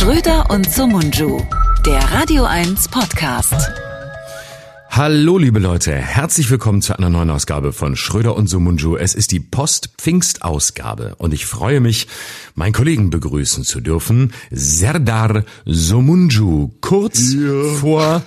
Schröder und Sumunju, der Radio 1 Podcast. Hallo liebe Leute, herzlich willkommen zu einer neuen Ausgabe von Schröder und Sumunju. Es ist die Post-Pfingst-Ausgabe und ich freue mich, meinen Kollegen begrüßen zu dürfen, Serdar Sumunju, kurz ja. vor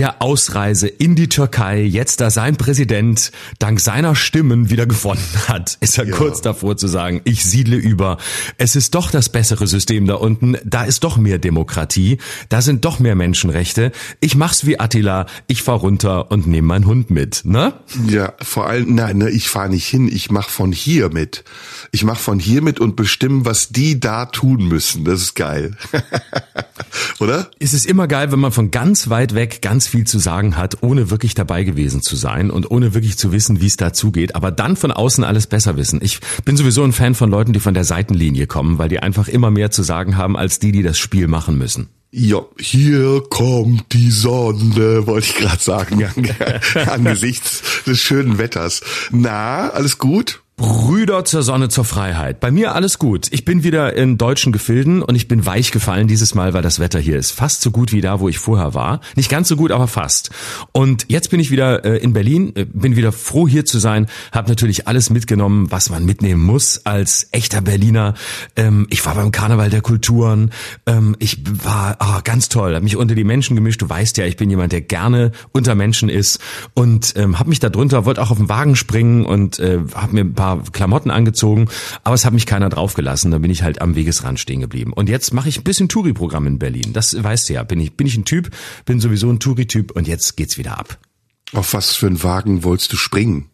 der Ausreise in die Türkei, jetzt da sein Präsident dank seiner Stimmen wieder gewonnen hat, ist er ja. kurz davor zu sagen, ich siedle über. Es ist doch das bessere System da unten, da ist doch mehr Demokratie, da sind doch mehr Menschenrechte. Ich mach's wie Attila, ich fahr runter und nehme meinen Hund mit, ne? Ja, vor allem, nein, ne, ich fahr nicht hin, ich mach von hier mit. Ich mach von hier mit und bestimme, was die da tun müssen. Das ist geil. Oder? Es ist immer geil, wenn man von ganz weit weg ganz viel zu sagen hat, ohne wirklich dabei gewesen zu sein und ohne wirklich zu wissen, wie es dazugeht, aber dann von außen alles besser wissen. Ich bin sowieso ein Fan von Leuten, die von der Seitenlinie kommen, weil die einfach immer mehr zu sagen haben, als die, die das Spiel machen müssen. Ja, hier kommt die Sonne, wollte ich gerade sagen, angesichts des schönen Wetters. Na, alles gut? Brüder zur Sonne, zur Freiheit. Bei mir alles gut. Ich bin wieder in deutschen Gefilden und ich bin weich gefallen dieses Mal, weil das Wetter hier ist fast so gut wie da, wo ich vorher war. Nicht ganz so gut, aber fast. Und jetzt bin ich wieder äh, in Berlin, äh, bin wieder froh hier zu sein, habe natürlich alles mitgenommen, was man mitnehmen muss als echter Berliner. Ähm, ich war beim Karneval der Kulturen. Ähm, ich war oh, ganz toll, habe mich unter die Menschen gemischt. Du weißt ja, ich bin jemand, der gerne unter Menschen ist und ähm, habe mich da drunter, wollte auch auf den Wagen springen und äh, habe mir ein paar Klamotten angezogen, aber es hat mich keiner draufgelassen. Da bin ich halt am Wegesrand stehen geblieben. Und jetzt mache ich ein bisschen Touri-Programm in Berlin. Das weißt du ja. Bin ich, bin ich ein Typ, bin sowieso ein Touri-Typ und jetzt geht's wieder ab. Auf was für einen Wagen wolltest du springen?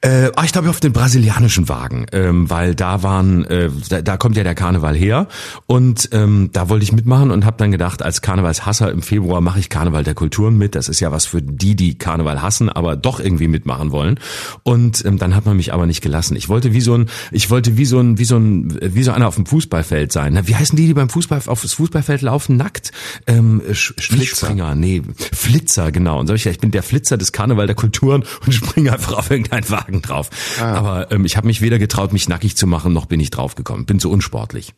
Äh, ah, ich glaube auf den brasilianischen Wagen, ähm, weil da waren, äh, da, da kommt ja der Karneval her und ähm, da wollte ich mitmachen und habe dann gedacht, als Karnevalshasser im Februar mache ich Karneval der Kulturen mit. Das ist ja was für die, die Karneval hassen, aber doch irgendwie mitmachen wollen. Und ähm, dann hat man mich aber nicht gelassen. Ich wollte wie so ein, ich wollte wie so ein, wie so ein, wie so einer auf dem Fußballfeld sein. Na, wie heißen die, die beim Fußball aufs Fußballfeld laufen nackt? Ähm, Flitzer. nee, Flitzer genau. Und so ich, ich bin der Flitzer des Karneval der Kulturen und springe einfach auf irgendein Wagen drauf. Ah. Aber ähm, ich habe mich weder getraut, mich nackig zu machen, noch bin ich draufgekommen. Bin zu unsportlich.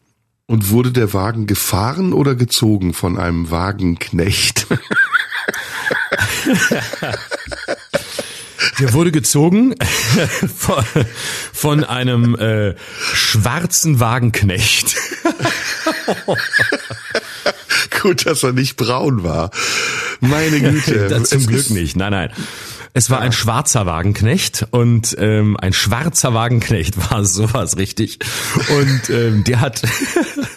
Und wurde der Wagen gefahren oder gezogen von einem Wagenknecht? Der wurde gezogen von, von einem äh, schwarzen Wagenknecht. Gut, dass er nicht braun war. Meine Güte. Zum Glück nicht. Nein, nein. Es war ein schwarzer Wagenknecht und ähm, ein schwarzer Wagenknecht war sowas richtig. Und ähm, der hat,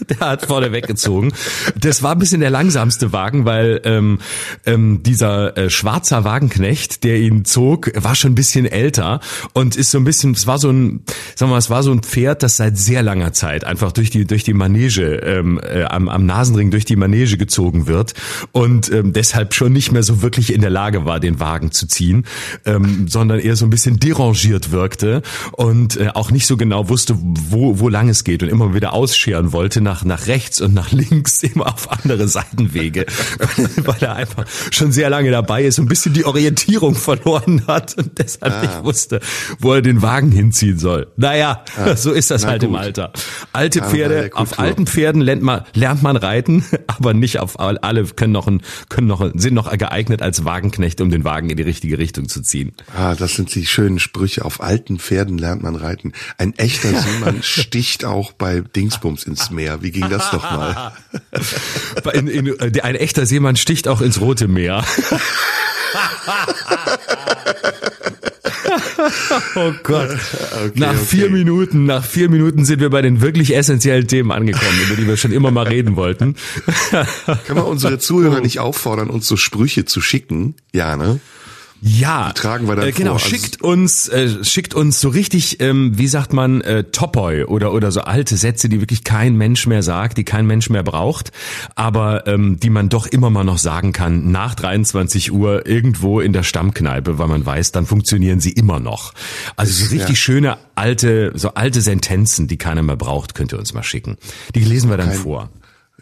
der hat vorne weggezogen. Das war ein bisschen der langsamste Wagen, weil ähm, ähm, dieser äh, schwarzer Wagenknecht, der ihn zog, war schon ein bisschen älter und ist so ein bisschen, es war so ein, sagen wir mal, es war so ein Pferd, das seit sehr langer Zeit einfach durch die durch die Manege ähm, äh, am, am Nasenring durch die Manege gezogen wird und ähm, deshalb schon nicht mehr so wirklich in der Lage war, den Wagen zu ziehen ähm, sondern eher so ein bisschen derangiert wirkte und äh, auch nicht so genau wusste, wo, wo lang es geht und immer wieder ausscheren wollte nach, nach rechts und nach links, immer auf andere Seitenwege, weil er einfach schon sehr lange dabei ist und ein bisschen die Orientierung verloren hat und deshalb ah. nicht wusste, wo er den Wagen hinziehen soll. Naja, ah. so ist das Na halt gut. im Alter. Alte Pferde, auf alten Pferden lernt man, lernt man reiten, aber nicht auf alle können noch, ein, können noch, sind noch geeignet als Wagenknecht, um den Wagen in die richtige Richtung zu ziehen. Ah, das sind die schönen Sprüche. Auf alten Pferden lernt man reiten. Ein echter Seemann sticht auch bei Dingsbums ins Meer. Wie ging das nochmal? In, in, äh, ein echter Seemann sticht auch ins Rote Meer. oh Gott. Okay, nach okay. vier Minuten, nach vier Minuten sind wir bei den wirklich essentiellen Themen angekommen, über die wir schon immer mal reden wollten. Kann man unsere Zuhörer nicht auffordern, uns so Sprüche zu schicken? Ja, ne? Ja, die tragen wir dann äh, genau. Vor. Also schickt uns, äh, schickt uns so richtig, ähm, wie sagt man, äh, Topoi oder oder so alte Sätze, die wirklich kein Mensch mehr sagt, die kein Mensch mehr braucht, aber ähm, die man doch immer mal noch sagen kann nach 23 Uhr irgendwo in der Stammkneipe, weil man weiß, dann funktionieren sie immer noch. Also so richtig ja. schöne alte, so alte Sentenzen, die keiner mehr braucht, könnt ihr uns mal schicken. Die lesen wir dann kein, vor.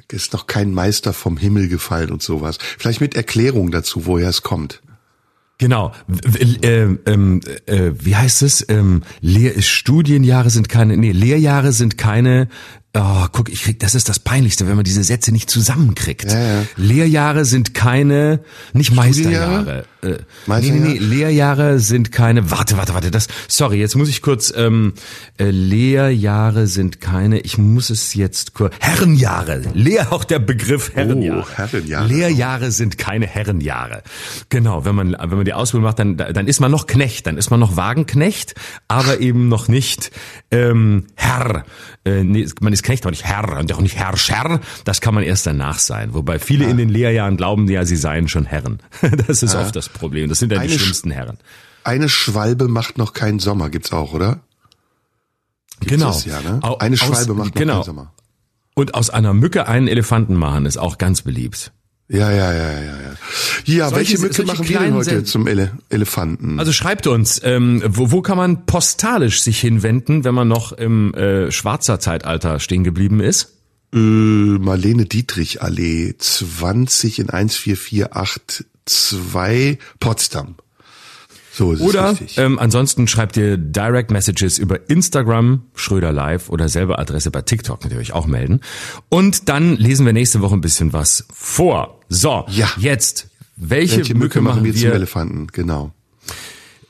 Ist noch kein Meister vom Himmel gefallen und sowas. Vielleicht mit Erklärung dazu, woher es kommt. Genau. Äh, äh, äh, wie heißt es? Ähm, Lehr Studienjahre sind keine, nee, Lehrjahre sind keine Oh, guck, ich krieg, das ist das Peinlichste, wenn man diese Sätze nicht zusammenkriegt. Ja, ja. Lehrjahre sind keine, nicht Meisterjahre. Äh, nee, Meisterjahre? nee, nee, Lehrjahre sind keine, warte, warte, warte, das, sorry, jetzt muss ich kurz, ähm, äh, Lehrjahre sind keine, ich muss es jetzt kurz, Herrenjahre, Lehr, auch der Begriff Herrenjahre. Oh, Herrenjahre. Lehrjahre sind keine Herrenjahre. Genau, wenn man, wenn man die Ausbildung macht, dann, dann ist man noch Knecht, dann ist man noch Wagenknecht, aber eben noch nicht, ähm, Herr. Äh, nee, man ist Knecht, aber nicht Herr und auch nicht Herrscher. Das kann man erst danach sein. Wobei viele in den Lehrjahren glauben ja, sie seien schon Herren. Das ist oft das Problem. Das sind ja die Eine Sch- schlimmsten Herren. Eine Schwalbe macht noch keinen Sommer, gibt's auch, oder? Gibt's Genau. Das, ja, ne? Eine aus- Schwalbe macht noch genau. keinen Sommer. Und aus einer Mücke einen Elefanten machen ist auch ganz beliebt. Ja, ja, ja, ja, ja. Ja, Solche- welche Mücke solche machen wir denn heute Sen- zum Ele Elefanten? Also schreibt uns, ähm, wo, wo kann man postalisch sich hinwenden, wenn man noch im äh, Schwarzer Zeitalter stehen geblieben ist? Äh, Marlene Dietrich Allee 20 in 14482 Potsdam. So ist Oder es richtig. ähm, ansonsten schreibt ihr Direct Messages über Instagram, Schröder Live oder selbe Adresse bei TikTok natürlich auch melden. Und dann lesen wir nächste Woche ein bisschen was vor. So, Ja. jetzt, welche, welche Mücke machen wir zum Elefanten? Genau.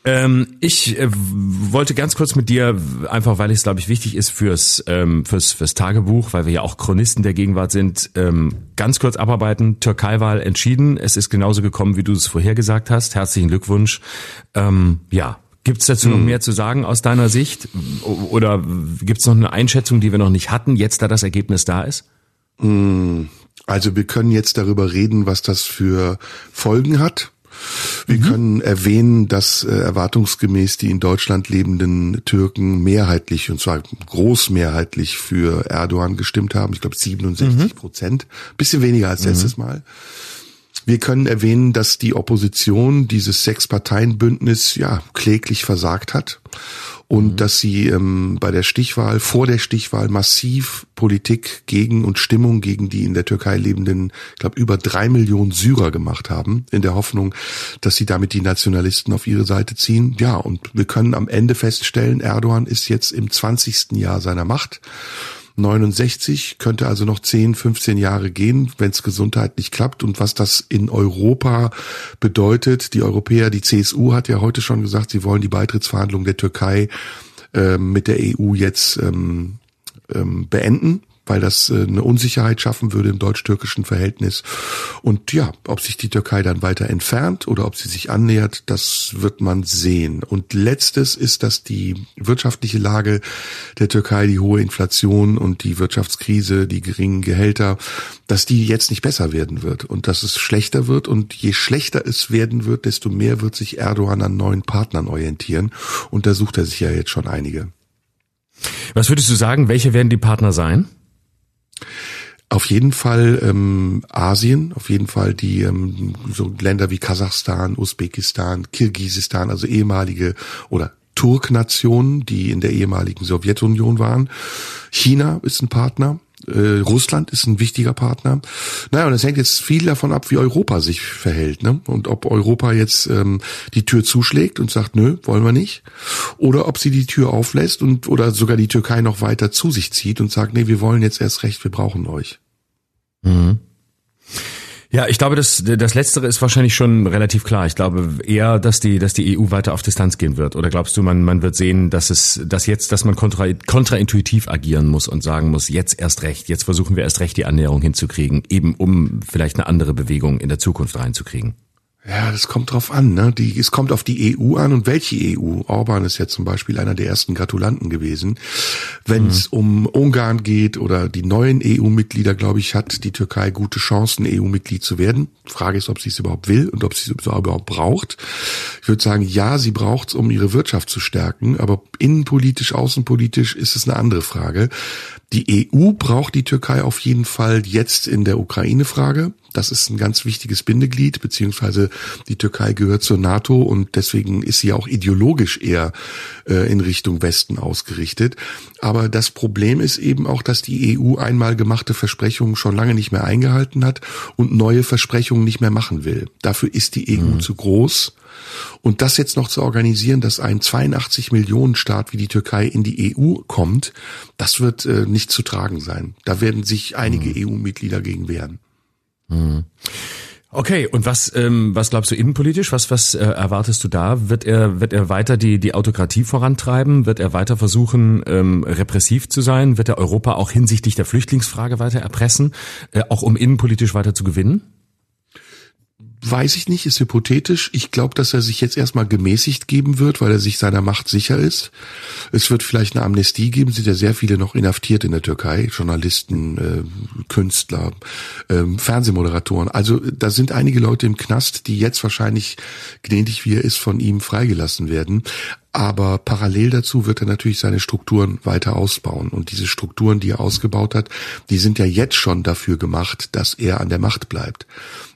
Ähm, ich äh, wollte ganz kurz mit dir, einfach weil es, glaube ich, wichtig ist fürs, ähm, fürs, fürs Tagebuch, weil wir ja auch Chronisten der Gegenwart sind, ähm, ganz kurz abarbeiten. Türkei-Wahl entschieden. Es ist genauso gekommen, wie du es vorhergesagt hast. Herzlichen Glückwunsch. Ähm, ja. Gibt's dazu noch mehr zu sagen aus deiner Sicht? Oder gibt's noch eine Einschätzung, die wir noch nicht hatten, jetzt da das Ergebnis da ist? Also wir können jetzt darüber reden, was das für Folgen hat. Wir können erwähnen, dass äh, erwartungsgemäß die in Deutschland lebenden Türken mehrheitlich, und zwar großmehrheitlich für Erdogan gestimmt haben. Ich glaube 67 Prozent. Bisschen weniger als letztes Mal. Wir können erwähnen, dass die Opposition dieses Sechs-Parteien-Bündnis ja kläglich versagt hat und dass sie ähm, bei der Stichwahl, vor der Stichwahl massiv Politik gegen und Stimmung gegen die in der Türkei lebenden, ich glaube, über drei Millionen Syrer gemacht haben, in der Hoffnung, dass sie damit die Nationalisten auf ihre Seite ziehen. Ja, und wir können am Ende feststellen, Erdogan ist jetzt im 20. Jahr seiner Macht. 69 könnte also noch 10, 15 Jahre gehen, wenn es gesundheitlich klappt. Und was das in Europa bedeutet, die Europäer, die CSU hat ja heute schon gesagt, sie wollen die Beitrittsverhandlungen der Türkei ähm, mit der EU jetzt ähm, ähm, beenden, weil das äh, eine Unsicherheit schaffen würde im deutsch-türkischen Verhältnis. Und ja, ob sich die Türkei dann weiter entfernt oder ob sie sich annähert, das wird man sehen. Und letztes ist, dass die wirtschaftliche Lage der Türkei, die hohe Inflation und die Wirtschaftskrise, die geringen Gehälter, dass die jetzt nicht besser werden wird und dass es schlechter wird. Und je schlechter es werden wird, desto mehr wird sich Erdogan an neuen Partnern orientieren. Und da sucht er sich ja jetzt schon einige. Was würdest du sagen, welche werden die Partner sein? Auf jeden Fall ähm, Asien, auf jeden Fall die ähm, so Länder wie Kasachstan, Usbekistan, Kirgisistan, also ehemalige oder Turknationen, die in der ehemaligen Sowjetunion waren. China ist ein Partner. Äh, Russland ist ein wichtiger Partner. Naja, und es hängt jetzt viel davon ab, wie Europa sich verhält, ne? Und ob Europa jetzt ähm, die Tür zuschlägt und sagt, nö, wollen wir nicht, oder ob sie die Tür auflässt und oder sogar die Türkei noch weiter zu sich zieht und sagt, nee, wir wollen jetzt erst recht, wir brauchen euch. Ja, ich glaube, das, das Letztere ist wahrscheinlich schon relativ klar. Ich glaube eher, dass die, dass die EU weiter auf Distanz gehen wird. Oder glaubst du, man, man wird sehen, dass es, dass jetzt, dass man kontra, kontraintuitiv agieren muss und sagen muss, jetzt erst recht, jetzt versuchen wir erst recht die Annäherung hinzukriegen, eben um vielleicht eine andere Bewegung in der Zukunft reinzukriegen. Ja, das kommt drauf an. Ne? Die, es kommt auf die EU an und welche EU. Orban ist ja zum Beispiel einer der ersten Gratulanten gewesen. Wenn es um Ungarn geht oder die neuen EU-Mitglieder, glaube ich, hat die Türkei gute Chancen, EU-Mitglied zu werden. Frage ist, ob sie es überhaupt will und ob sie es überhaupt braucht. Ich würde sagen, ja, sie braucht es, um ihre Wirtschaft zu stärken, aber innenpolitisch, außenpolitisch ist es eine andere Frage. Die EU braucht die Türkei auf jeden Fall jetzt in der Ukraine-Frage. Das ist ein ganz wichtiges Bindeglied, beziehungsweise die Türkei gehört zur NATO und deswegen ist sie auch ideologisch eher äh, in Richtung Westen ausgerichtet. Aber das Problem ist eben auch, dass die EU einmal gemachte Versprechungen schon lange nicht mehr eingehalten hat und neue Versprechungen nicht mehr machen will. Dafür ist die EU mhm. zu groß. Und das jetzt noch zu organisieren, dass ein 82 Millionen Staat wie die Türkei in die EU kommt, das wird äh, nicht zu tragen sein. Da werden sich einige mhm. EU-Mitglieder gegen wehren. Mhm. Okay, und was ähm, was glaubst du innenpolitisch? Was was äh, erwartest du da? Wird er wird er weiter die die Autokratie vorantreiben? Wird er weiter versuchen ähm, repressiv zu sein? Wird er Europa auch hinsichtlich der Flüchtlingsfrage weiter erpressen, äh, auch um innenpolitisch weiter zu gewinnen? Weiß ich nicht, ist hypothetisch. Ich glaube, dass er sich jetzt erstmal gemäßigt geben wird, weil er sich seiner Macht sicher ist. Es wird vielleicht eine Amnestie geben, sind ja sehr viele noch inhaftiert in der Türkei, Journalisten, äh, Künstler, äh, Fernsehmoderatoren. Also da sind einige Leute im Knast, die jetzt wahrscheinlich gnädig wie er ist von ihm freigelassen werden. Aber parallel dazu wird er natürlich seine Strukturen weiter ausbauen. Und diese Strukturen, die er ausgebaut hat, die sind ja jetzt schon dafür gemacht, dass er an der Macht bleibt.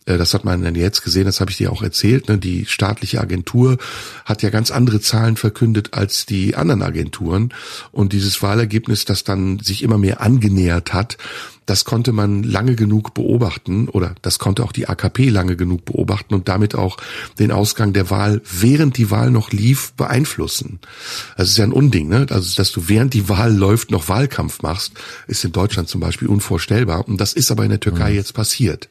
Äh, das hat man dann jetzt gesehen, das habe ich dir auch erzählt. Ne? Die staatliche Agentur hat ja ganz andere Zahlen verkündet als die anderen Agenturen. Und dieses Wahlergebnis, das dann sich immer mehr angenähert hat, das konnte man lange genug beobachten oder das konnte auch die AKP lange genug beobachten und damit auch den Ausgang der Wahl, während die Wahl noch lief, beeinflussen. Das ist ja ein Unding, ne? Also, dass du während die Wahl läuft noch Wahlkampf machst, ist in Deutschland zum Beispiel unvorstellbar. Und das ist aber in der Türkei mhm. jetzt passiert.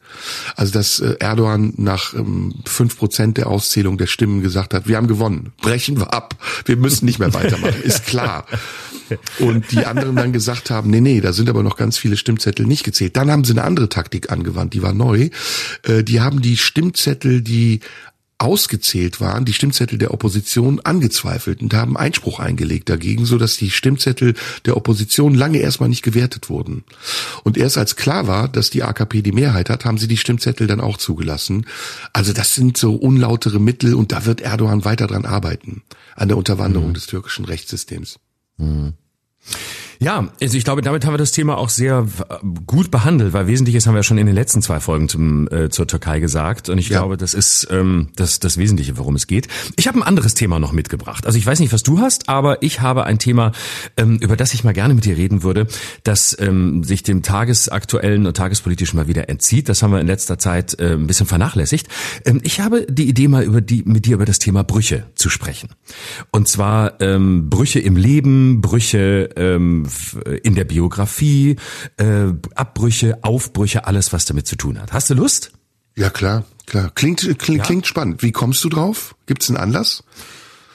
Also, dass äh, Erdogan nach ähm, fünf Prozent der Auszählung der Stimmen gesagt hat, wir haben gewonnen, brechen wir ab, wir müssen nicht mehr weitermachen, ist klar. Und die anderen dann gesagt haben, nee, nee, da sind aber noch ganz viele Stimmzettel nicht gezählt. Dann haben sie eine andere Taktik angewandt, die war neu. Äh, die haben die Stimmzettel, die ausgezählt waren, die Stimmzettel der Opposition angezweifelt und haben Einspruch eingelegt dagegen, so dass die Stimmzettel der Opposition lange erstmal nicht gewertet wurden. Und erst als klar war, dass die AKP die Mehrheit hat, haben sie die Stimmzettel dann auch zugelassen. Also das sind so unlautere Mittel und da wird Erdogan weiter dran arbeiten, an der Unterwanderung mhm. des türkischen Rechtssystems. Mhm. Ja, also ich glaube, damit haben wir das Thema auch sehr gut behandelt, weil Wesentliches haben wir schon in den letzten zwei Folgen zum, äh, zur Türkei gesagt. Und ich ja. glaube, das ist ähm, das, das Wesentliche, worum es geht. Ich habe ein anderes Thema noch mitgebracht. Also ich weiß nicht, was du hast, aber ich habe ein Thema, ähm, über das ich mal gerne mit dir reden würde, das ähm, sich dem tagesaktuellen und tagespolitischen mal wieder entzieht. Das haben wir in letzter Zeit äh, ein bisschen vernachlässigt. Ähm, ich habe die Idee, mal über die, mit dir über das Thema Brüche zu sprechen. Und zwar ähm, Brüche im Leben, Brüche ähm, in der Biografie, äh, Abbrüche, Aufbrüche, alles, was damit zu tun hat. Hast du Lust? Ja, klar, klar. Klingt, klingt, ja? klingt spannend. Wie kommst du drauf? Gibt es einen Anlass?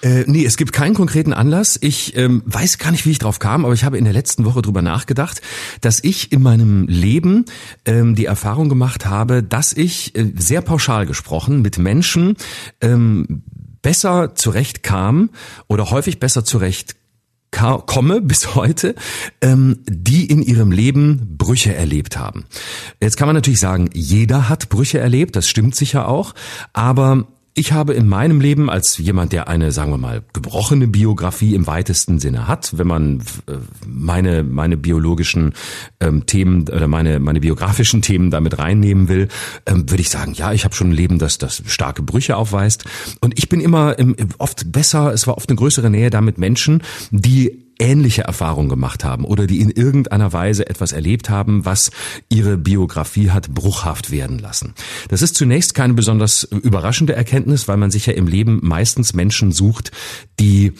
Äh, nee, es gibt keinen konkreten Anlass. Ich ähm, weiß gar nicht, wie ich drauf kam, aber ich habe in der letzten Woche drüber nachgedacht, dass ich in meinem Leben ähm, die Erfahrung gemacht habe, dass ich äh, sehr pauschal gesprochen mit Menschen ähm, besser zurechtkam oder häufig besser zurecht komme bis heute, ähm, die in ihrem Leben Brüche erlebt haben. Jetzt kann man natürlich sagen, jeder hat Brüche erlebt, das stimmt sicher auch, aber ich habe in meinem Leben als jemand, der eine, sagen wir mal, gebrochene Biografie im weitesten Sinne hat, wenn man äh, meine, meine biologischen ähm, Themen oder meine, meine biografischen Themen damit reinnehmen will, ähm, würde ich sagen, ja, ich habe schon ein Leben, das, das starke Brüche aufweist. Und ich bin immer im, oft besser, es war oft eine größere Nähe da mit Menschen, die ähnliche Erfahrungen gemacht haben oder die in irgendeiner Weise etwas erlebt haben, was ihre Biografie hat bruchhaft werden lassen. Das ist zunächst keine besonders überraschende Erkenntnis, weil man sich ja im Leben meistens Menschen sucht, die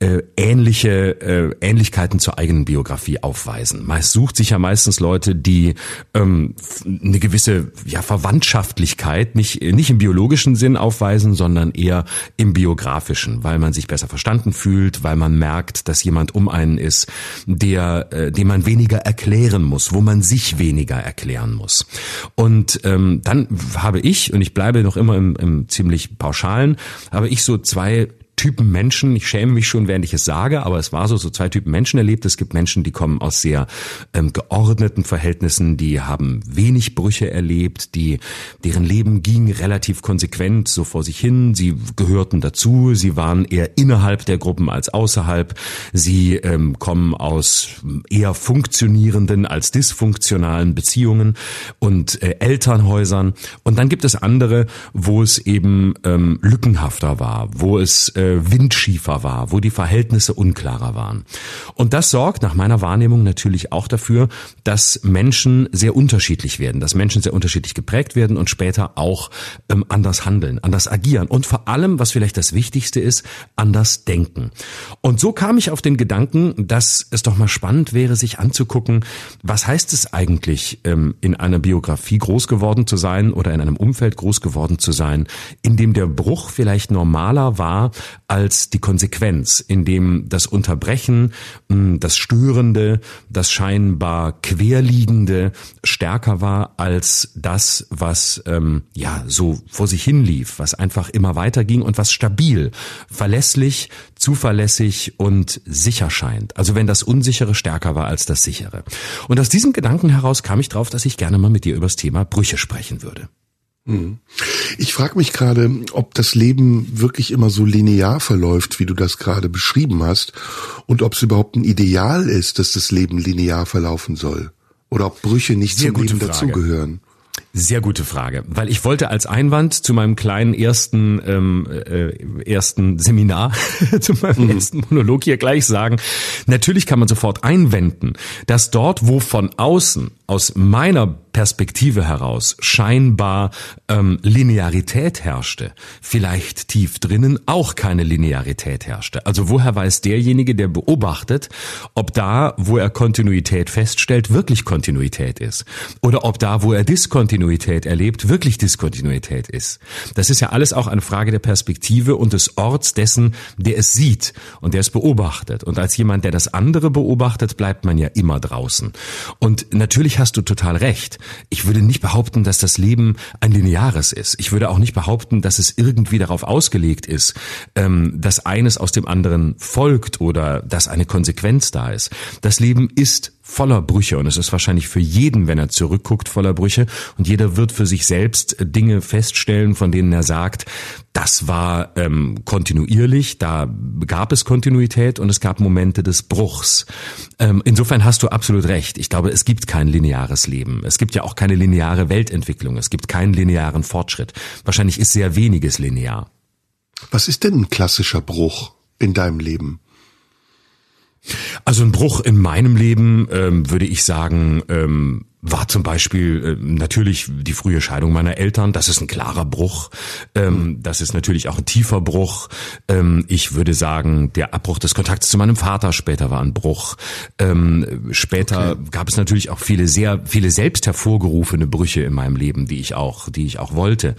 äh, ähnliche äh, Ähnlichkeiten zur eigenen Biografie aufweisen. Meist sucht sich ja meistens Leute, die ähm, eine gewisse ja, Verwandtschaftlichkeit nicht nicht im biologischen Sinn aufweisen, sondern eher im biografischen, weil man sich besser verstanden fühlt, weil man merkt, dass jemand um einen ist, der äh, dem man weniger erklären muss, wo man sich weniger erklären muss. Und ähm, dann habe ich und ich bleibe noch immer im, im ziemlich pauschalen, habe ich so zwei Typen Menschen, ich schäme mich schon, während ich es sage, aber es war so, so zwei Typen Menschen erlebt. Es gibt Menschen, die kommen aus sehr ähm, geordneten Verhältnissen, die haben wenig Brüche erlebt, die, deren Leben ging relativ konsequent so vor sich hin. Sie gehörten dazu, sie waren eher innerhalb der Gruppen als außerhalb. Sie ähm, kommen aus eher funktionierenden als dysfunktionalen Beziehungen und äh, Elternhäusern. Und dann gibt es andere, wo es eben ähm, lückenhafter war, wo es äh, windschiefer war, wo die Verhältnisse unklarer waren. Und das sorgt nach meiner Wahrnehmung natürlich auch dafür, dass Menschen sehr unterschiedlich werden, dass Menschen sehr unterschiedlich geprägt werden und später auch ähm, anders handeln, anders agieren und vor allem, was vielleicht das Wichtigste ist, anders denken. Und so kam ich auf den Gedanken, dass es doch mal spannend wäre, sich anzugucken, was heißt es eigentlich, ähm, in einer Biografie groß geworden zu sein oder in einem Umfeld groß geworden zu sein, in dem der Bruch vielleicht normaler war als die Konsequenz, in dem das Unterbrechen, das Störende, das scheinbar querliegende stärker war als das, was ähm, ja so vor sich hin lief, was einfach immer weiter ging und was stabil, verlässlich, zuverlässig und sicher scheint. Also wenn das Unsichere stärker war als das Sichere. Und aus diesem Gedanken heraus kam ich drauf, dass ich gerne mal mit dir über das Thema Brüche sprechen würde. Hm. Ich frage mich gerade, ob das Leben wirklich immer so linear verläuft, wie du das gerade beschrieben hast, und ob es überhaupt ein Ideal ist, dass das Leben linear verlaufen soll. Oder ob Brüche nicht Sehr zum Leben Frage. dazugehören. Sehr gute Frage, weil ich wollte als Einwand zu meinem kleinen ersten ähm, äh, ersten Seminar, zu meinem mhm. ersten Monolog hier gleich sagen, natürlich kann man sofort einwenden, dass dort, wo von außen aus meiner Perspektive heraus scheinbar ähm, Linearität herrschte, vielleicht tief drinnen auch keine Linearität herrschte. Also woher weiß derjenige, der beobachtet, ob da, wo er Kontinuität feststellt, wirklich Kontinuität ist? Oder ob da, wo er Diskontinuität erlebt, wirklich Diskontinuität ist? Das ist ja alles auch eine Frage der Perspektive und des Orts dessen, der es sieht und der es beobachtet. Und als jemand, der das andere beobachtet, bleibt man ja immer draußen. Und natürlich hast du total recht. Ich würde nicht behaupten, dass das Leben ein lineares ist. Ich würde auch nicht behaupten, dass es irgendwie darauf ausgelegt ist, ähm, dass eines aus dem anderen folgt oder dass eine Konsequenz da ist. Das Leben ist voller Brüche und es ist wahrscheinlich für jeden, wenn er zurückguckt, voller Brüche und jeder wird für sich selbst Dinge feststellen, von denen er sagt, das war ähm, kontinuierlich, da gab es Kontinuität und es gab Momente des Bruchs. Ähm, insofern hast du absolut recht. Ich glaube, es gibt kein lineares Leben. Es gibt ja auch keine lineare Weltentwicklung. Es gibt keinen linearen Fortschritt. Wahrscheinlich ist sehr weniges linear. Was ist denn ein klassischer Bruch in deinem Leben? Also ein Bruch in meinem Leben ähm, würde ich sagen, ähm, war zum Beispiel äh, natürlich die frühe Scheidung meiner Eltern. Das ist ein klarer Bruch. Ähm, das ist natürlich auch ein tiefer Bruch. Ähm, ich würde sagen, der Abbruch des Kontakts zu meinem Vater später war ein Bruch. Ähm, später okay. gab es natürlich auch viele sehr viele selbst hervorgerufene Brüche in meinem Leben, die ich auch die ich auch wollte.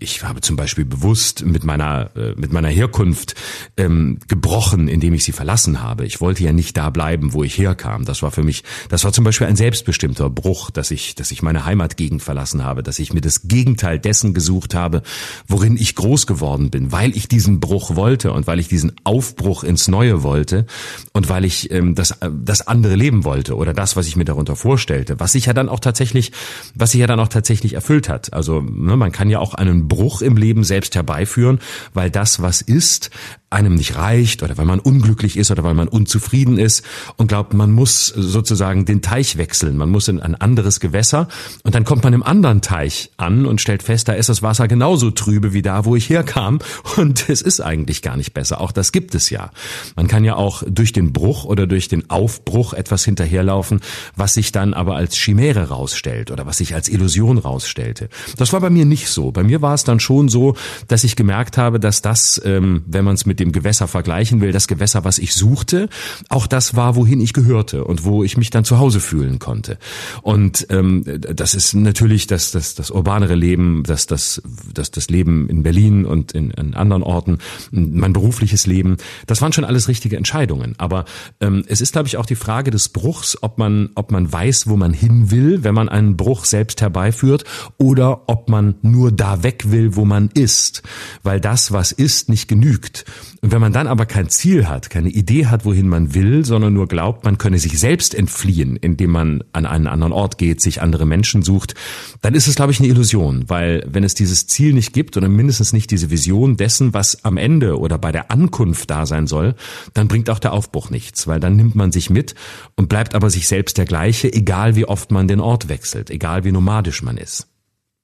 Ich habe zum Beispiel bewusst mit meiner äh, mit meiner Herkunft gebrochen, indem ich sie verlassen habe. Ich wollte ja nicht da bleiben, wo ich herkam. Das war für mich, das war zum Beispiel ein Selbstbestimmung bestimmter Bruch, dass ich, dass ich meine Heimatgegend verlassen habe, dass ich mir das Gegenteil dessen gesucht habe, worin ich groß geworden bin, weil ich diesen Bruch wollte und weil ich diesen Aufbruch ins Neue wollte und weil ich ähm, das, das andere leben wollte oder das, was ich mir darunter vorstellte, was sich ja dann auch tatsächlich, was sich ja dann auch tatsächlich erfüllt hat. Also ne, man kann ja auch einen Bruch im Leben selbst herbeiführen, weil das, was ist, einem nicht reicht oder weil man unglücklich ist oder weil man unzufrieden ist und glaubt, man muss sozusagen den Teich wechseln, man muss in ein anderes Gewässer und dann kommt man im anderen Teich an und stellt fest, da ist das Wasser genauso trübe wie da, wo ich herkam und es ist eigentlich gar nicht besser. Auch das gibt es ja. Man kann ja auch durch den Bruch oder durch den Aufbruch etwas hinterherlaufen, was sich dann aber als Chimäre rausstellt oder was sich als Illusion rausstellte. Das war bei mir nicht so. Bei mir war es dann schon so, dass ich gemerkt habe, dass das, ähm, wenn man es mit dem Gewässer vergleichen will, das Gewässer, was ich suchte, auch das war, wohin ich gehörte und wo ich mich dann zu Hause fühlen konnte. Und ähm, das ist natürlich das, das, das urbanere Leben, das, das, das, das Leben in Berlin und in, in anderen Orten, mein berufliches Leben, das waren schon alles richtige Entscheidungen. Aber ähm, es ist, glaube ich, auch die Frage des Bruchs, ob man, ob man weiß, wo man hin will, wenn man einen Bruch selbst herbeiführt, oder ob man nur da weg will, wo man ist, weil das, was ist, nicht genügt. Und wenn man dann aber kein Ziel hat, keine Idee hat, wohin man will, sondern nur glaubt, man könne sich selbst entfliehen, indem man an einen anderen Ort geht, sich andere Menschen sucht, dann ist es, glaube ich, eine Illusion, weil wenn es dieses Ziel nicht gibt oder mindestens nicht diese Vision dessen, was am Ende oder bei der Ankunft da sein soll, dann bringt auch der Aufbruch nichts, weil dann nimmt man sich mit und bleibt aber sich selbst der gleiche, egal wie oft man den Ort wechselt, egal wie nomadisch man ist.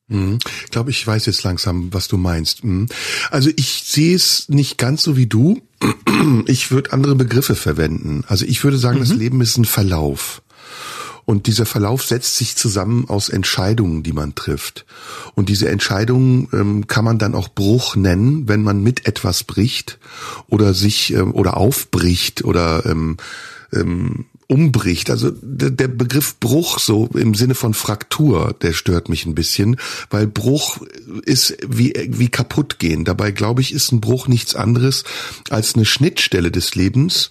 Mhm. Ich glaube, ich weiß jetzt langsam, was du meinst. Mhm. Also ich sehe es nicht ganz so wie du. Ich würde andere Begriffe verwenden. Also ich würde sagen, mhm. das Leben ist ein Verlauf. Und dieser Verlauf setzt sich zusammen aus Entscheidungen, die man trifft. Und diese Entscheidungen ähm, kann man dann auch Bruch nennen, wenn man mit etwas bricht oder sich ähm, oder aufbricht oder ähm, ähm, umbricht. Also der Begriff Bruch so im Sinne von Fraktur, der stört mich ein bisschen, weil Bruch ist wie, wie kaputt gehen. Dabei glaube ich, ist ein Bruch nichts anderes als eine Schnittstelle des Lebens,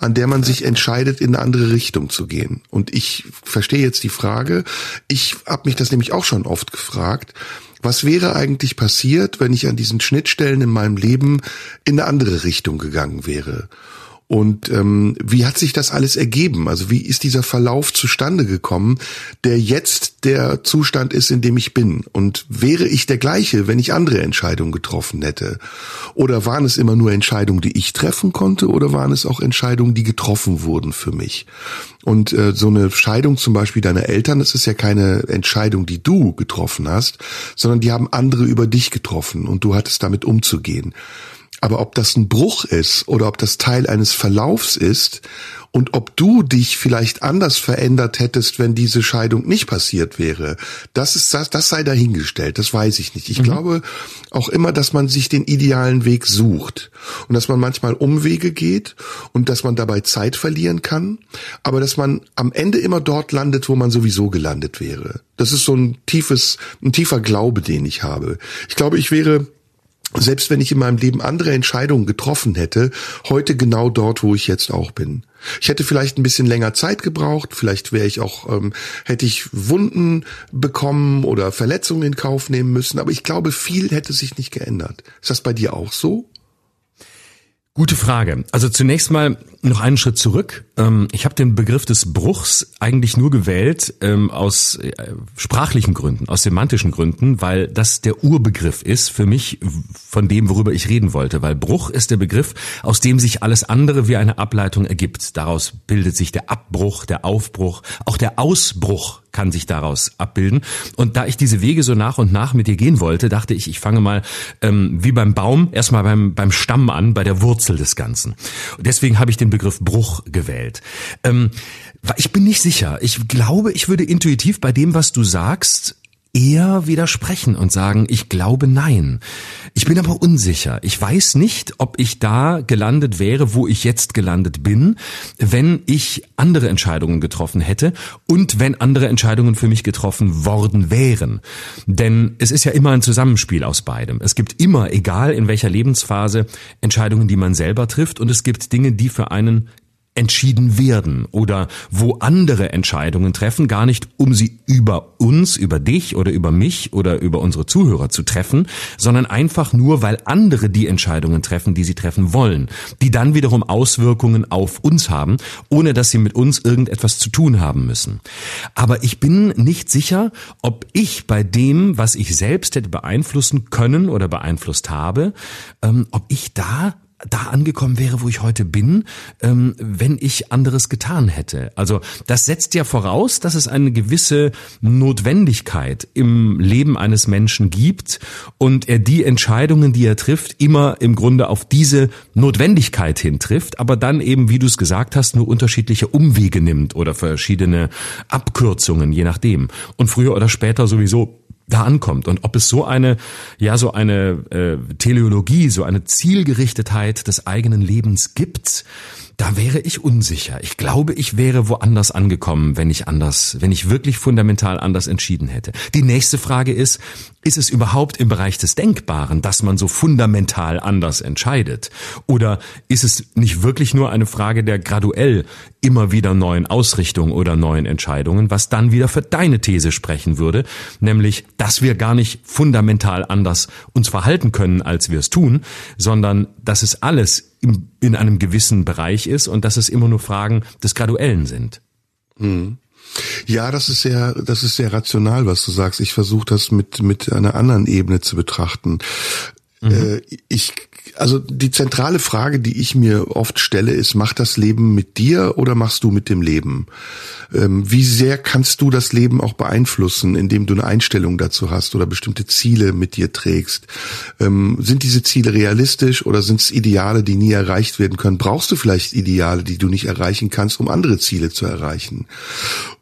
an der man sich entscheidet, in eine andere Richtung zu gehen. Und ich verstehe jetzt die Frage, ich habe mich das nämlich auch schon oft gefragt, was wäre eigentlich passiert, wenn ich an diesen Schnittstellen in meinem Leben in eine andere Richtung gegangen wäre? Und ähm, wie hat sich das alles ergeben? Also wie ist dieser Verlauf zustande gekommen, der jetzt der Zustand ist, in dem ich bin? Und wäre ich der gleiche, wenn ich andere Entscheidungen getroffen hätte? Oder waren es immer nur Entscheidungen, die ich treffen konnte, oder waren es auch Entscheidungen, die getroffen wurden für mich? Und äh, so eine Scheidung zum Beispiel deiner Eltern, das ist ja keine Entscheidung, die du getroffen hast, sondern die haben andere über dich getroffen und du hattest damit umzugehen. Aber ob das ein Bruch ist oder ob das Teil eines Verlaufs ist und ob du dich vielleicht anders verändert hättest, wenn diese Scheidung nicht passiert wäre, das ist das, das sei dahingestellt. Das weiß ich nicht. Ich mhm. glaube auch immer, dass man sich den idealen Weg sucht und dass man manchmal Umwege geht und dass man dabei Zeit verlieren kann, aber dass man am Ende immer dort landet, wo man sowieso gelandet wäre. Das ist so ein tiefes, ein tiefer Glaube, den ich habe. Ich glaube, ich wäre selbst wenn ich in meinem Leben andere Entscheidungen getroffen hätte, heute genau dort, wo ich jetzt auch bin. Ich hätte vielleicht ein bisschen länger Zeit gebraucht, vielleicht wäre ich auch, ähm, hätte ich Wunden bekommen oder Verletzungen in Kauf nehmen müssen, aber ich glaube, viel hätte sich nicht geändert. Ist das bei dir auch so? Gute Frage. Also zunächst mal noch einen Schritt zurück. Ähm, ich habe den Begriff des Bruchs eigentlich nur gewählt ähm, aus äh, sprachlichen Gründen, aus semantischen Gründen, weil das der Urbegriff ist für mich von dem, worüber ich reden wollte. Weil Bruch ist der Begriff, aus dem sich alles andere wie eine Ableitung ergibt. Daraus bildet sich der Abbruch, der Aufbruch, auch der Ausbruch kann sich daraus abbilden. Und da ich diese Wege so nach und nach mit dir gehen wollte, dachte ich, ich fange mal ähm, wie beim Baum erstmal beim, beim Stamm an, bei der Wurzel des Ganzen. Deswegen habe ich den Begriff Bruch gewählt. Ähm, ich bin nicht sicher. Ich glaube, ich würde intuitiv bei dem, was du sagst, eher widersprechen und sagen, ich glaube nein. Ich bin aber unsicher. Ich weiß nicht, ob ich da gelandet wäre, wo ich jetzt gelandet bin, wenn ich andere Entscheidungen getroffen hätte und wenn andere Entscheidungen für mich getroffen worden wären. Denn es ist ja immer ein Zusammenspiel aus beidem. Es gibt immer, egal in welcher Lebensphase, Entscheidungen, die man selber trifft und es gibt Dinge, die für einen entschieden werden oder wo andere Entscheidungen treffen, gar nicht um sie über uns, über dich oder über mich oder über unsere Zuhörer zu treffen, sondern einfach nur, weil andere die Entscheidungen treffen, die sie treffen wollen, die dann wiederum Auswirkungen auf uns haben, ohne dass sie mit uns irgendetwas zu tun haben müssen. Aber ich bin nicht sicher, ob ich bei dem, was ich selbst hätte beeinflussen können oder beeinflusst habe, ähm, ob ich da da angekommen wäre, wo ich heute bin, ähm, wenn ich anderes getan hätte. Also das setzt ja voraus, dass es eine gewisse Notwendigkeit im Leben eines Menschen gibt und er die Entscheidungen, die er trifft, immer im Grunde auf diese Notwendigkeit hin trifft, aber dann eben, wie du es gesagt hast, nur unterschiedliche Umwege nimmt oder verschiedene Abkürzungen, je nachdem. Und früher oder später sowieso da ankommt und ob es so eine, ja, so eine äh, Teleologie, so eine Zielgerichtetheit des eigenen Lebens gibt, da wäre ich unsicher. Ich glaube, ich wäre woanders angekommen, wenn ich anders, wenn ich wirklich fundamental anders entschieden hätte. Die nächste Frage ist, ist es überhaupt im Bereich des Denkbaren, dass man so fundamental anders entscheidet? Oder ist es nicht wirklich nur eine Frage der graduell immer wieder neuen Ausrichtung oder neuen Entscheidungen, was dann wieder für deine These sprechen würde, nämlich, dass wir gar nicht fundamental anders uns verhalten können, als wir es tun, sondern dass es alles in einem gewissen Bereich ist und dass es immer nur Fragen des Graduellen sind. Hm. Ja, das ist sehr, das ist sehr rational, was du sagst. Ich versuche das mit mit einer anderen Ebene zu betrachten. Mhm. Äh, ich also die zentrale Frage, die ich mir oft stelle, ist, macht das Leben mit dir oder machst du mit dem Leben? Ähm, wie sehr kannst du das Leben auch beeinflussen, indem du eine Einstellung dazu hast oder bestimmte Ziele mit dir trägst? Ähm, sind diese Ziele realistisch oder sind es Ideale, die nie erreicht werden können? Brauchst du vielleicht Ideale, die du nicht erreichen kannst, um andere Ziele zu erreichen?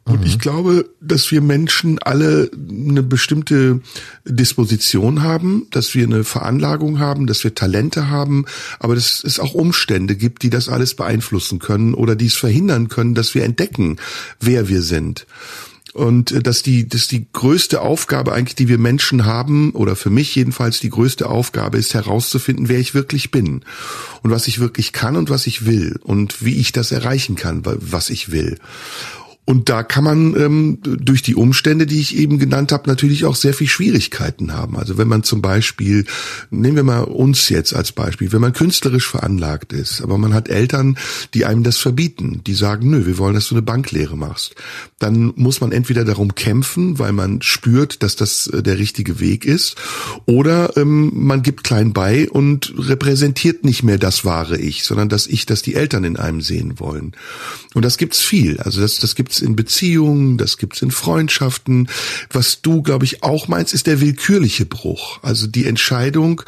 Und mhm. ich glaube, dass wir Menschen alle eine bestimmte Disposition haben, dass wir eine Veranlagung haben, dass wir Talente haben, aber dass es auch Umstände gibt, die das alles beeinflussen können oder die es verhindern können, dass wir entdecken, wer wir sind. Und äh, dass die, dass die größte Aufgabe eigentlich, die wir Menschen haben, oder für mich jedenfalls die größte Aufgabe ist herauszufinden, wer ich wirklich bin und was ich wirklich kann und was ich will und wie ich das erreichen kann, was ich will. Und da kann man ähm, durch die Umstände, die ich eben genannt habe, natürlich auch sehr viel Schwierigkeiten haben. Also wenn man zum Beispiel, nehmen wir mal uns jetzt als Beispiel, wenn man künstlerisch veranlagt ist, aber man hat Eltern, die einem das verbieten, die sagen, nö, wir wollen, dass du eine Banklehre machst, dann muss man entweder darum kämpfen, weil man spürt, dass das äh, der richtige Weg ist, oder ähm, man gibt klein bei und repräsentiert nicht mehr das wahre Ich, sondern das Ich, das die Eltern in einem sehen wollen. Und das gibt's viel. Also das, das gibt's in Beziehungen, das gibt's in Freundschaften. Was du, glaube ich, auch meinst, ist der willkürliche Bruch. Also die Entscheidung,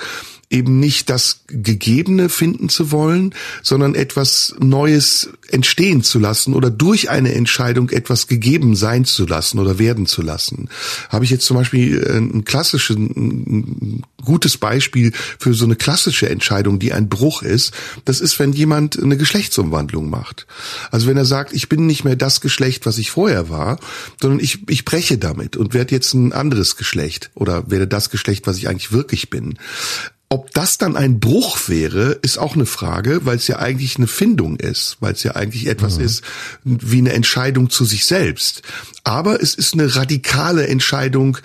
eben nicht das Gegebene finden zu wollen, sondern etwas Neues entstehen zu lassen oder durch eine Entscheidung etwas gegeben sein zu lassen oder werden zu lassen. Habe ich jetzt zum Beispiel äh, ein klassisches, ein gutes Beispiel für so eine klassische Entscheidung, die ein Bruch ist. Das ist, wenn jemand eine Geschlechtsumwandlung macht. Also wenn er sagt, ich bin nicht mehr das Geschlecht, was ich vorher war, sondern ich, ich breche damit und werde jetzt ein anderes Geschlecht oder werde das Geschlecht, was ich eigentlich wirklich bin. Ob das dann ein Bruch wäre, ist auch eine Frage, weil es ja eigentlich eine Findung ist, weil es ja eigentlich etwas mhm. ist wie eine Entscheidung zu sich selbst. Aber es ist eine radikale Entscheidung,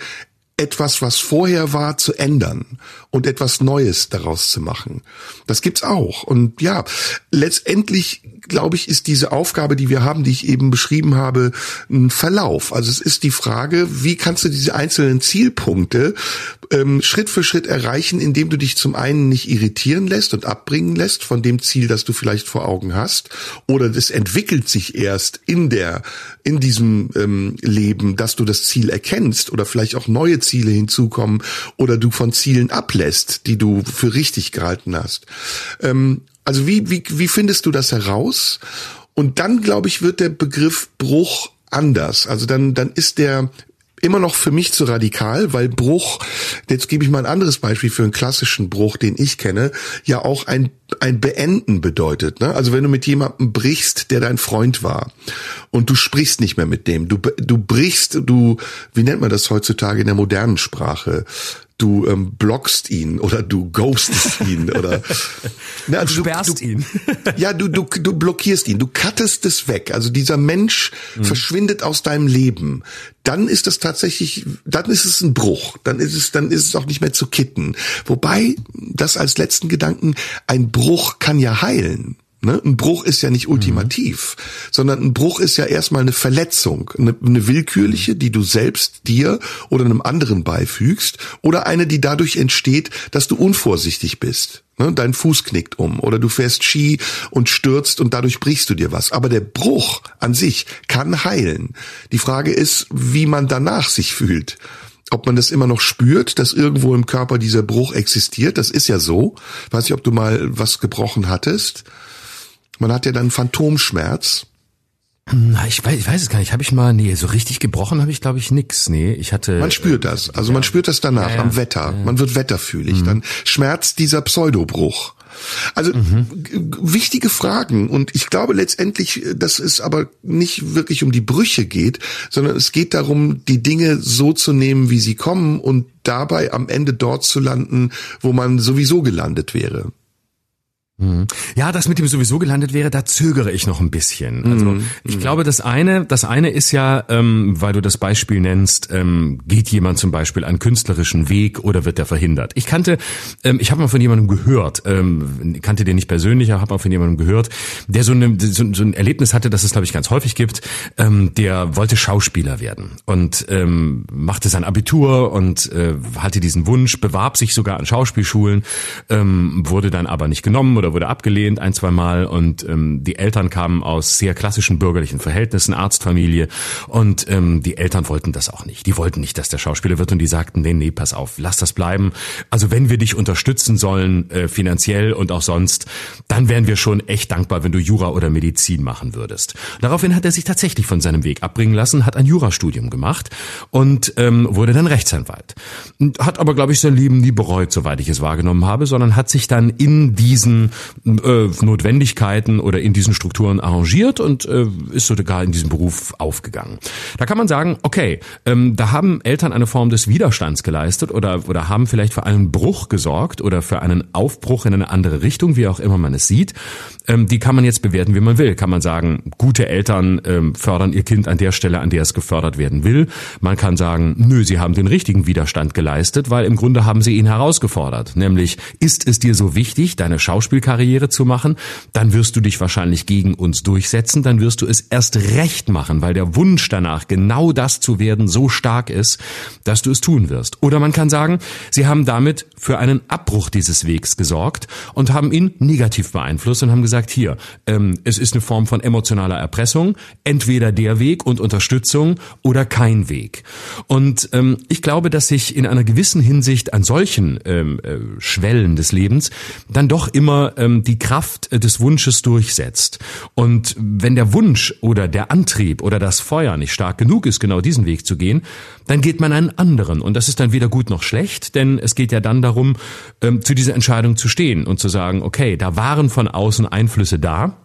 etwas, was vorher war, zu ändern und etwas Neues daraus zu machen. Das gibt's auch. Und ja, letztendlich glaube ich, ist diese Aufgabe, die wir haben, die ich eben beschrieben habe, ein Verlauf. Also es ist die Frage, wie kannst du diese einzelnen Zielpunkte ähm, Schritt für Schritt erreichen, indem du dich zum einen nicht irritieren lässt und abbringen lässt von dem Ziel, das du vielleicht vor Augen hast, oder das entwickelt sich erst in der in diesem ähm, Leben, dass du das Ziel erkennst oder vielleicht auch neue Ziele hinzukommen oder du von Zielen ablässt, die du für richtig gehalten hast. Ähm, also wie, wie, wie findest du das heraus? Und dann, glaube ich, wird der Begriff Bruch anders. Also dann, dann ist der immer noch für mich zu radikal, weil Bruch, jetzt gebe ich mal ein anderes Beispiel für einen klassischen Bruch, den ich kenne, ja auch ein, ein Beenden bedeutet. Ne? Also wenn du mit jemandem brichst, der dein Freund war und du sprichst nicht mehr mit dem, du, du brichst, du, wie nennt man das heutzutage in der modernen Sprache? Du ähm, blockst ihn oder du ghostest ihn oder ne, also du sperrst du, ihn. ja, du, du, du blockierst ihn, du cuttest es weg. Also dieser Mensch mhm. verschwindet aus deinem Leben. Dann ist es tatsächlich, dann ist es ein Bruch. Dann ist es, dann ist es auch nicht mehr zu kitten. Wobei, das als letzten Gedanken, ein Bruch kann ja heilen. Ne? Ein Bruch ist ja nicht ultimativ, mhm. sondern ein Bruch ist ja erstmal eine Verletzung, eine, eine, willkürliche, die du selbst dir oder einem anderen beifügst, oder eine, die dadurch entsteht, dass du unvorsichtig bist. Ne? Dein Fuß knickt um oder du fährst Ski und stürzt und dadurch brichst du dir was. Aber der Bruch an sich kann heilen. Die Frage ist, wie man danach sich fühlt ob man das immer noch spürt, dass irgendwo im Körper dieser Bruch existiert. Das ist ja so. weiß nicht, ob du mal was gebrochen hattest. Man hat ja dann Phantomschmerz. Na, ich weiß, ich weiß es gar nicht. Habe ich mal, nee, so richtig gebrochen habe ich, glaube ich, nix. Nee, ich hatte. Man spürt das. Also man spürt das danach Ja, ja. am Wetter. Man wird wetterfühlig. Dann schmerzt dieser Pseudobruch. Also g- wichtige Fragen und ich glaube letztendlich, äh, dass es aber nicht wirklich um die Brüche geht, sondern es geht darum, die Dinge so zu nehmen, wie sie kommen und dabei am Ende dort zu landen, wo man sowieso gelandet wäre. Ja, das mit dem sowieso gelandet wäre, da zögere ich noch ein bisschen. Also ich glaube, das eine, das eine ist ja, ähm, weil du das Beispiel nennst, ähm, geht jemand zum Beispiel einen künstlerischen Weg oder wird der verhindert? Ich kannte, ähm, ich habe mal von jemandem gehört, ähm, kannte den nicht persönlich, aber habe mal von jemandem gehört, der so, eine, so, so ein Erlebnis hatte, das es glaube ich ganz häufig gibt. Ähm, der wollte Schauspieler werden und ähm, machte sein Abitur und äh, hatte diesen Wunsch, bewarb sich sogar an Schauspielschulen, ähm, wurde dann aber nicht genommen oder wurde abgelehnt ein, zwei Mal und ähm, die Eltern kamen aus sehr klassischen bürgerlichen Verhältnissen, Arztfamilie und ähm, die Eltern wollten das auch nicht. Die wollten nicht, dass der Schauspieler wird und die sagten, nee, nee, pass auf, lass das bleiben. Also wenn wir dich unterstützen sollen, äh, finanziell und auch sonst, dann wären wir schon echt dankbar, wenn du Jura oder Medizin machen würdest. Daraufhin hat er sich tatsächlich von seinem Weg abbringen lassen, hat ein Jurastudium gemacht und ähm, wurde dann Rechtsanwalt. Hat aber, glaube ich, sein Leben nie bereut, soweit ich es wahrgenommen habe, sondern hat sich dann in diesen äh, Notwendigkeiten oder in diesen Strukturen arrangiert und äh, ist sogar in diesem Beruf aufgegangen. Da kann man sagen, okay, ähm, da haben Eltern eine Form des Widerstands geleistet oder, oder haben vielleicht für einen Bruch gesorgt oder für einen Aufbruch in eine andere Richtung, wie auch immer man es sieht. Ähm, die kann man jetzt bewerten, wie man will. Kann man sagen, gute Eltern ähm, fördern ihr Kind an der Stelle, an der es gefördert werden will. Man kann sagen, nö, sie haben den richtigen Widerstand geleistet, weil im Grunde haben sie ihn herausgefordert. Nämlich, ist es dir so wichtig, deine Schauspielkarriere zu machen, dann wirst du dich wahrscheinlich gegen uns durchsetzen, dann wirst du es erst recht machen, weil der Wunsch danach, genau das zu werden, so stark ist, dass du es tun wirst. Oder man kann sagen, sie haben damit für einen Abbruch dieses Wegs gesorgt und haben ihn negativ beeinflusst und haben gesagt, hier, ähm, es ist eine Form von emotionaler Erpressung, entweder der Weg und Unterstützung oder kein Weg. Und ähm, ich glaube, dass sich in einer gewissen Hinsicht an solchen ähm, äh, Schwellen des Lebens dann doch immer ähm, die Kraft äh, des Wunsches durchsetzt. Und wenn der Wunsch oder der Antrieb oder das Feuer nicht stark genug ist, genau diesen Weg zu gehen, dann geht man einen anderen. Und das ist dann weder gut noch schlecht, denn es geht ja dann darum, ähm, zu dieser Entscheidung zu stehen und zu sagen, okay, da waren von außen Einflüsse da,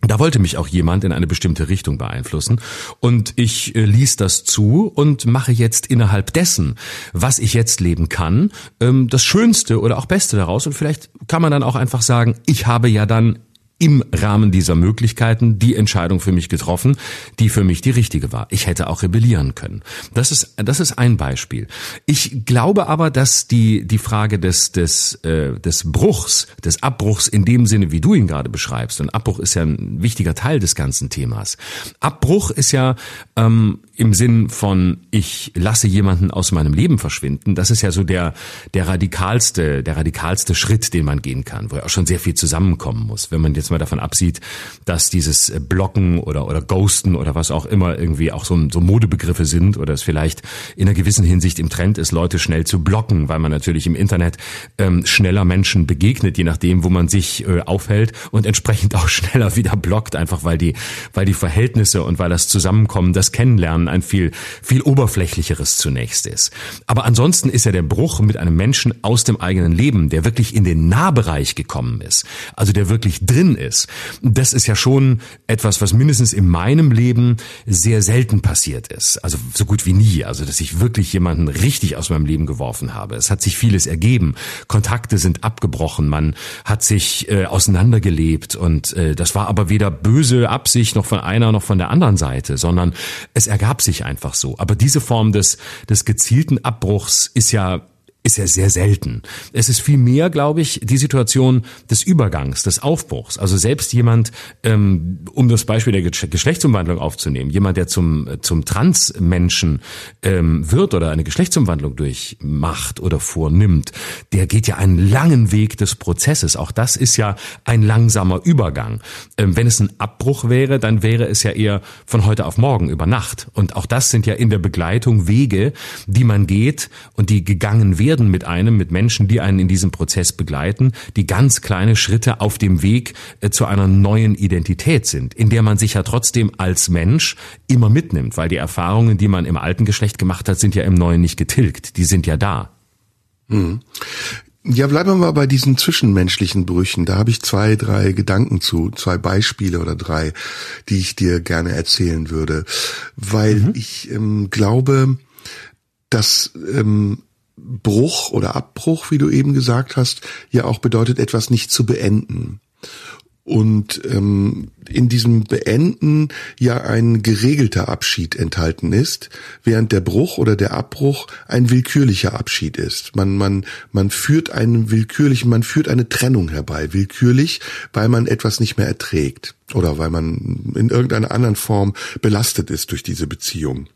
da wollte mich auch jemand in eine bestimmte Richtung beeinflussen. Und ich äh, ließ das zu und mache jetzt innerhalb dessen, was ich jetzt leben kann, ähm, das Schönste oder auch Beste daraus. Und vielleicht kann man dann auch einfach sagen, ich habe ja dann im Rahmen dieser Möglichkeiten die Entscheidung für mich getroffen, die für mich die richtige war. Ich hätte auch rebellieren können. Das ist das ist ein Beispiel. Ich glaube aber, dass die die Frage des des äh, des Bruchs, des Abbruchs in dem Sinne, wie du ihn gerade beschreibst, und Abbruch ist ja ein wichtiger Teil des ganzen Themas. Abbruch ist ja ähm, im Sinn von ich lasse jemanden aus meinem Leben verschwinden. Das ist ja so der der radikalste der radikalste Schritt, den man gehen kann, wo ja auch schon sehr viel zusammenkommen muss, wenn man jetzt mal davon absieht, dass dieses Blocken oder oder Ghosten oder was auch immer irgendwie auch so, so Modebegriffe sind oder es vielleicht in einer gewissen Hinsicht im Trend ist, Leute schnell zu blocken, weil man natürlich im Internet ähm, schneller Menschen begegnet, je nachdem, wo man sich äh, aufhält und entsprechend auch schneller wieder blockt, einfach weil die weil die Verhältnisse und weil das Zusammenkommen, das Kennenlernen ein viel viel oberflächlicheres zunächst ist. Aber ansonsten ist ja der Bruch mit einem Menschen aus dem eigenen Leben, der wirklich in den Nahbereich gekommen ist, also der wirklich drin ist. Das ist ja schon etwas, was mindestens in meinem Leben sehr selten passiert ist. Also so gut wie nie. Also dass ich wirklich jemanden richtig aus meinem Leben geworfen habe. Es hat sich vieles ergeben. Kontakte sind abgebrochen. Man hat sich äh, auseinandergelebt und äh, das war aber weder böse Absicht noch von einer noch von der anderen Seite, sondern es ergab sich einfach so. Aber diese Form des des gezielten Abbruchs ist ja ist ja sehr selten. Es ist viel mehr, glaube ich, die Situation des Übergangs, des Aufbruchs. Also selbst jemand, ähm, um das Beispiel der Gesch- Geschlechtsumwandlung aufzunehmen, jemand, der zum, zum Transmenschen ähm, wird oder eine Geschlechtsumwandlung durchmacht oder vornimmt, der geht ja einen langen Weg des Prozesses. Auch das ist ja ein langsamer Übergang. Ähm, wenn es ein Abbruch wäre, dann wäre es ja eher von heute auf morgen über Nacht. Und auch das sind ja in der Begleitung Wege, die man geht und die gegangen werden passieren mit einem, mit Menschen, die einen in diesem Prozess begleiten, die ganz kleine Schritte auf dem Weg äh, zu einer neuen Identität sind, in der man sich ja trotzdem als Mensch immer mitnimmt, weil die Erfahrungen, die man im alten Geschlecht gemacht hat, sind ja im neuen nicht getilgt, die sind ja da. Hm. Ja, bleiben wir mal bei diesen zwischenmenschlichen Brüchen. Da habe ich zwei, drei Gedanken zu, zwei Beispiele oder drei, die ich dir gerne erzählen würde, weil mhm. ich ähm, glaube, dass ähm, Bruch oder Abbruch, wie du eben gesagt hast, ja auch bedeutet, etwas nicht zu beenden und ähm, in diesem Beenden ja ein geregelter Abschied enthalten ist, während der Bruch oder der Abbruch ein willkürlicher Abschied ist. Man man man führt einen willkürlichen, man führt eine Trennung herbei, willkürlich, weil man etwas nicht mehr erträgt oder weil man in irgendeiner anderen Form belastet ist durch diese Beziehung.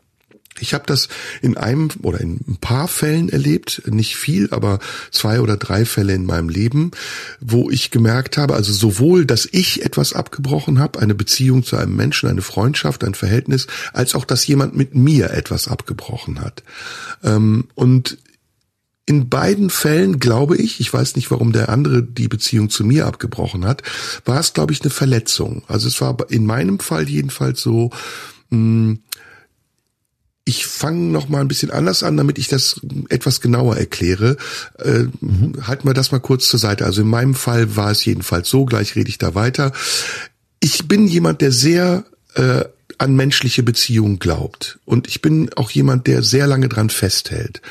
Ich habe das in einem oder in ein paar Fällen erlebt, nicht viel, aber zwei oder drei Fälle in meinem Leben, wo ich gemerkt habe, also sowohl, dass ich etwas abgebrochen habe, eine Beziehung zu einem Menschen, eine Freundschaft, ein Verhältnis, als auch, dass jemand mit mir etwas abgebrochen hat. Ähm, und in beiden Fällen glaube ich, ich weiß nicht, warum der andere die Beziehung zu mir abgebrochen hat, war es, glaube ich, eine Verletzung. Also es war in meinem Fall jedenfalls so, mh, ich fange noch mal ein bisschen anders an, damit ich das etwas genauer erkläre. Äh, mhm. Halten wir das mal kurz zur Seite. Also in meinem Fall war es jedenfalls so, gleich rede ich da weiter. Ich bin jemand, der sehr äh, an menschliche Beziehungen glaubt. Und ich bin auch jemand, der sehr lange dran festhält,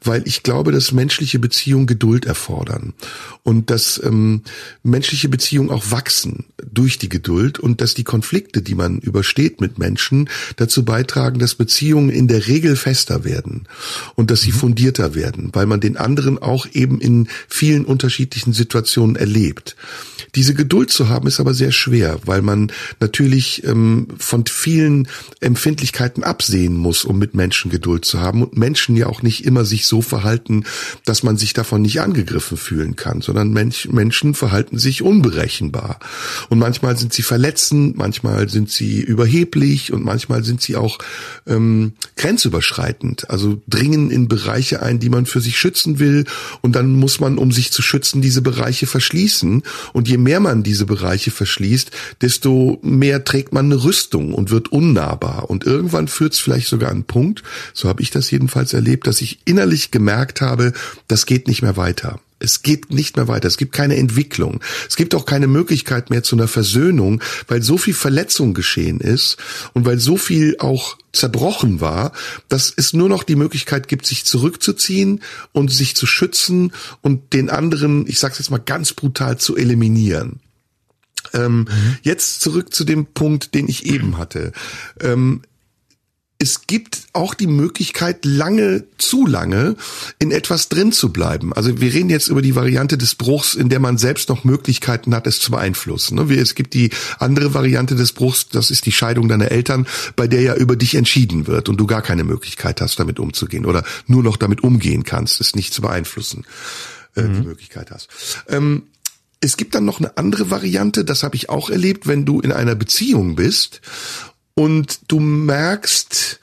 weil ich glaube, dass menschliche Beziehungen Geduld erfordern und dass ähm, menschliche Beziehungen auch wachsen durch die Geduld und dass die Konflikte, die man übersteht mit Menschen, dazu beitragen, dass Beziehungen in der Regel fester werden und dass sie mhm. fundierter werden, weil man den anderen auch eben in vielen unterschiedlichen Situationen erlebt. Diese Geduld zu haben ist aber sehr schwer, weil man natürlich ähm, von vielen Empfindlichkeiten absehen muss, um mit Menschen Geduld zu haben und Menschen ja auch nicht immer sich so verhalten, dass man sich davon nicht angegriffen fühlen kann, sondern Mensch, Menschen verhalten sich unberechenbar. Und manchmal sind sie verletzend, manchmal sind sie überheblich und manchmal sind sie auch ähm, grenzüberschreitend, also dringen in Bereiche ein, die man für sich schützen will und dann muss man, um sich zu schützen, diese Bereiche verschließen und je mehr man diese Bereiche verschließt, desto mehr trägt man eine Rüstung und wird unnahbar. Und irgendwann führt es vielleicht sogar an einen Punkt, so habe ich das jedenfalls erlebt, dass ich innerlich gemerkt habe, das geht nicht mehr weiter. Es geht nicht mehr weiter. Es gibt keine Entwicklung. Es gibt auch keine Möglichkeit mehr zu einer Versöhnung, weil so viel Verletzung geschehen ist und weil so viel auch zerbrochen war, dass es nur noch die Möglichkeit gibt, sich zurückzuziehen und sich zu schützen und den anderen, ich sage jetzt mal ganz brutal, zu eliminieren. Ähm, mhm. Jetzt zurück zu dem Punkt, den ich eben hatte. Ähm, es gibt auch die Möglichkeit, lange, zu lange in etwas drin zu bleiben. Also wir reden jetzt über die Variante des Bruchs, in der man selbst noch Möglichkeiten hat, es zu beeinflussen. Ne? Es gibt die andere Variante des Bruchs, das ist die Scheidung deiner Eltern, bei der ja über dich entschieden wird und du gar keine Möglichkeit hast, damit umzugehen oder nur noch damit umgehen kannst, es nicht zu beeinflussen, äh, mhm. die Möglichkeit hast. Ähm, es gibt dann noch eine andere Variante, das habe ich auch erlebt, wenn du in einer Beziehung bist und du merkst,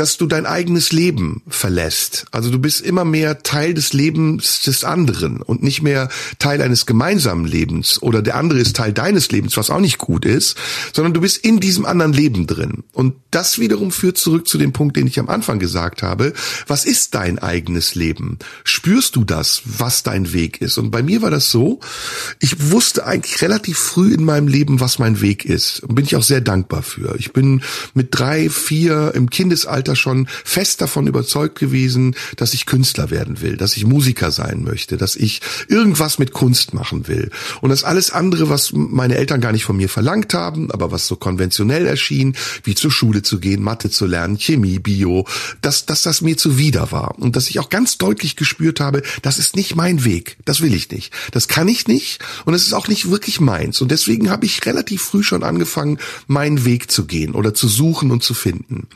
dass du dein eigenes Leben verlässt. Also du bist immer mehr Teil des Lebens des anderen und nicht mehr Teil eines gemeinsamen Lebens oder der andere ist Teil deines Lebens, was auch nicht gut ist, sondern du bist in diesem anderen Leben drin. Und das wiederum führt zurück zu dem Punkt, den ich am Anfang gesagt habe. Was ist dein eigenes Leben? Spürst du das, was dein Weg ist? Und bei mir war das so, ich wusste eigentlich relativ früh in meinem Leben, was mein Weg ist. Und bin ich auch sehr dankbar für. Ich bin mit drei, vier im Kindesalter Alter schon fest davon überzeugt gewesen, dass ich Künstler werden will, dass ich Musiker sein möchte, dass ich irgendwas mit Kunst machen will. Und das alles andere, was meine Eltern gar nicht von mir verlangt haben, aber was so konventionell erschien, wie zur Schule zu gehen, Mathe zu lernen, Chemie, Bio, dass, dass das mir zuwider war. Und dass ich auch ganz deutlich gespürt habe, das ist nicht mein Weg. Das will ich nicht. Das kann ich nicht. Und es ist auch nicht wirklich meins. Und deswegen habe ich relativ früh schon angefangen, meinen Weg zu gehen oder zu suchen und zu finden.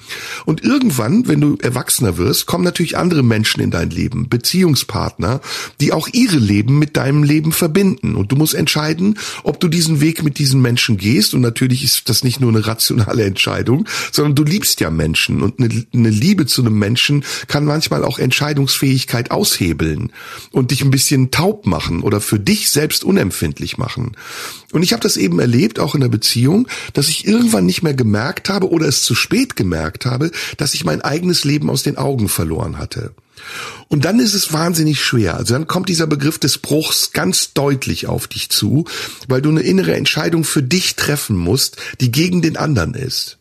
Und irgendwann irgendwann, wenn du erwachsener wirst, kommen natürlich andere Menschen in dein Leben, Beziehungspartner, die auch ihre Leben mit deinem Leben verbinden. Und du musst entscheiden, ob du diesen Weg mit diesen Menschen gehst. Und natürlich ist das nicht nur eine rationale Entscheidung, sondern du liebst ja Menschen. Und eine, eine Liebe zu einem Menschen kann manchmal auch Entscheidungsfähigkeit aushebeln und dich ein bisschen taub machen oder für dich selbst unempfindlich machen. Und ich habe das eben erlebt, auch in der Beziehung, dass ich irgendwann nicht mehr gemerkt habe oder es zu spät gemerkt habe, dass ich mein eigenes Leben aus den Augen verloren hatte. Und dann ist es wahnsinnig schwer. Also dann kommt dieser Begriff des Bruchs ganz deutlich auf dich zu, weil du eine innere Entscheidung für dich treffen musst, die gegen den anderen ist.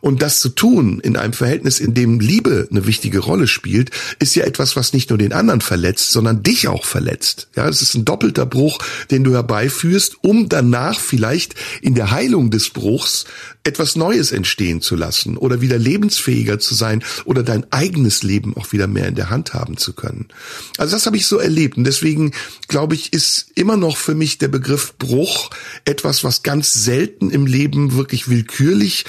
Und das zu tun in einem Verhältnis, in dem Liebe eine wichtige Rolle spielt, ist ja etwas, was nicht nur den anderen verletzt, sondern dich auch verletzt. Ja, es ist ein doppelter Bruch, den du herbeiführst, um danach vielleicht in der Heilung des Bruchs etwas Neues entstehen zu lassen oder wieder lebensfähiger zu sein oder dein eigenes Leben auch wieder mehr in der Hand haben zu können. Also das habe ich so erlebt und deswegen glaube ich, ist immer noch für mich der Begriff Bruch etwas, was ganz selten im Leben wirklich willkürlich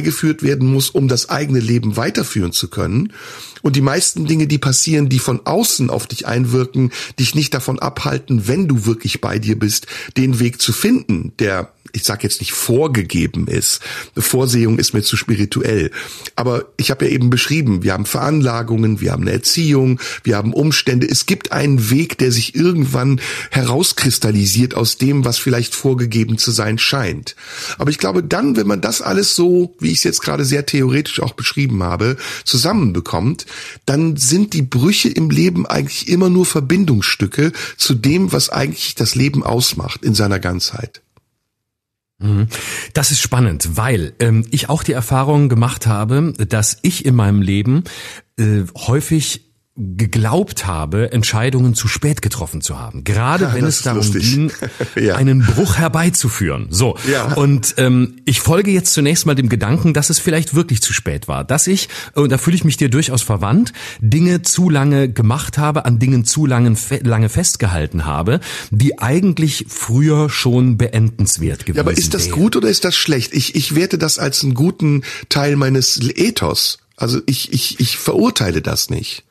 herbeigeführt werden muss, um das eigene Leben weiterführen zu können. Und die meisten Dinge, die passieren, die von außen auf dich einwirken, dich nicht davon abhalten, wenn du wirklich bei dir bist, den Weg zu finden, der ich sage jetzt nicht vorgegeben ist. Vorsehung ist mir zu spirituell. Aber ich habe ja eben beschrieben, wir haben Veranlagungen, wir haben eine Erziehung, wir haben Umstände. Es gibt einen Weg, der sich irgendwann herauskristallisiert aus dem, was vielleicht vorgegeben zu sein scheint. Aber ich glaube dann, wenn man das alles so, wie ich es jetzt gerade sehr theoretisch auch beschrieben habe, zusammenbekommt, dann sind die Brüche im Leben eigentlich immer nur Verbindungsstücke zu dem, was eigentlich das Leben ausmacht in seiner Ganzheit. Mhm. Das ist spannend, weil ähm, ich auch die Erfahrung gemacht habe, dass ich in meinem Leben äh, häufig geglaubt habe, Entscheidungen zu spät getroffen zu haben. Gerade ja, wenn es darum lustig. ging, ja. einen Bruch herbeizuführen. So. Ja. Und ähm, ich folge jetzt zunächst mal dem Gedanken, dass es vielleicht wirklich zu spät war. Dass ich, und da fühle ich mich dir durchaus verwandt, Dinge zu lange gemacht habe, an Dingen zu lange, lange festgehalten habe, die eigentlich früher schon beendenswert gewesen wären. Ja, aber ist das wären. gut oder ist das schlecht? Ich, ich werte das als einen guten Teil meines Ethos. Also ich, ich, ich verurteile das nicht.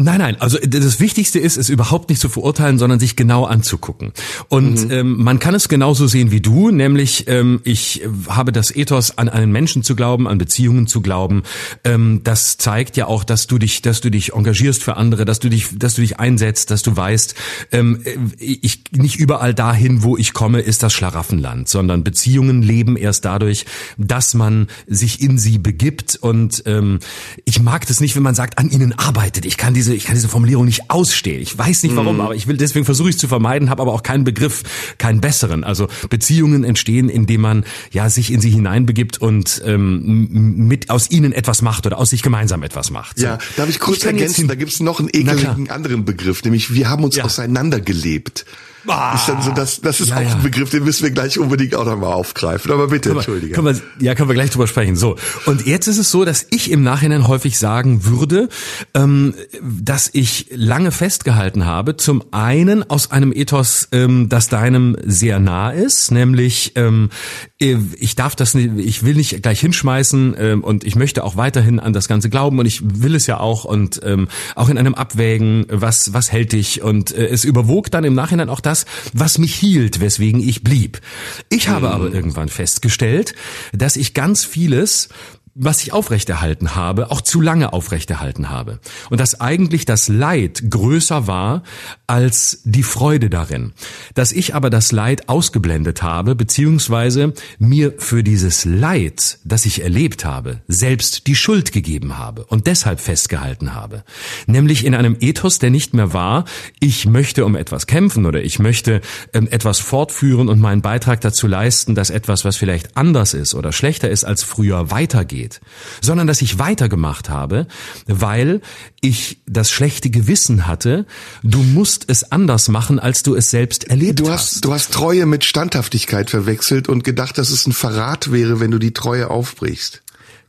Nein, nein, also das Wichtigste ist, es überhaupt nicht zu verurteilen, sondern sich genau anzugucken. Und mhm. ähm, man kann es genauso sehen wie du, nämlich ähm, ich habe das Ethos, an einen Menschen zu glauben, an Beziehungen zu glauben. Ähm, das zeigt ja auch, dass du dich, dass du dich engagierst für andere, dass du dich, dass du dich einsetzt, dass du weißt, ähm, ich nicht überall dahin, wo ich komme, ist das Schlaraffenland, sondern Beziehungen leben erst dadurch, dass man sich in sie begibt. Und ähm, ich mag das nicht, wenn man sagt, an ihnen arbeitet. Ich kann diese diese, ich kann diese Formulierung nicht ausstehen. Ich weiß nicht warum, mm. aber ich will, deswegen versuche ich es zu vermeiden, habe aber auch keinen Begriff, keinen besseren. Also Beziehungen entstehen, indem man ja sich in sie hineinbegibt und ähm, mit aus ihnen etwas macht oder aus sich gemeinsam etwas macht. So. Ja, darf ich kurz ich ergänzen? Da gibt es noch einen ekeligen anderen Begriff, nämlich wir haben uns ja. auseinandergelebt. Ah, ist dann so, das, das ist ja, auch ja. ein Begriff, den müssen wir gleich unbedingt auch nochmal aufgreifen. Aber bitte, können entschuldige. können wir, ja, können wir gleich drüber sprechen. So. Und jetzt ist es so, dass ich im Nachhinein häufig sagen würde, ähm, dass ich lange festgehalten habe. Zum einen aus einem Ethos, ähm, das deinem sehr nah ist, nämlich ähm, ich darf das nicht, ich will nicht gleich hinschmeißen ähm, und ich möchte auch weiterhin an das Ganze glauben und ich will es ja auch und ähm, auch in einem Abwägen, was, was hält dich und äh, es überwog dann im Nachhinein auch das, was mich hielt, weswegen ich blieb. Ich habe mhm. aber irgendwann festgestellt, dass ich ganz vieles was ich aufrechterhalten habe, auch zu lange aufrechterhalten habe. Und dass eigentlich das Leid größer war als die Freude darin. Dass ich aber das Leid ausgeblendet habe, beziehungsweise mir für dieses Leid, das ich erlebt habe, selbst die Schuld gegeben habe und deshalb festgehalten habe. Nämlich in einem Ethos, der nicht mehr war, ich möchte um etwas kämpfen oder ich möchte ähm, etwas fortführen und meinen Beitrag dazu leisten, dass etwas, was vielleicht anders ist oder schlechter ist als früher, weitergeht. Sondern dass ich weitergemacht habe, weil ich das schlechte Gewissen hatte, du musst es anders machen, als du es selbst erlebt du hast. Du hast Treue mit Standhaftigkeit verwechselt und gedacht, dass es ein Verrat wäre, wenn du die Treue aufbrichst.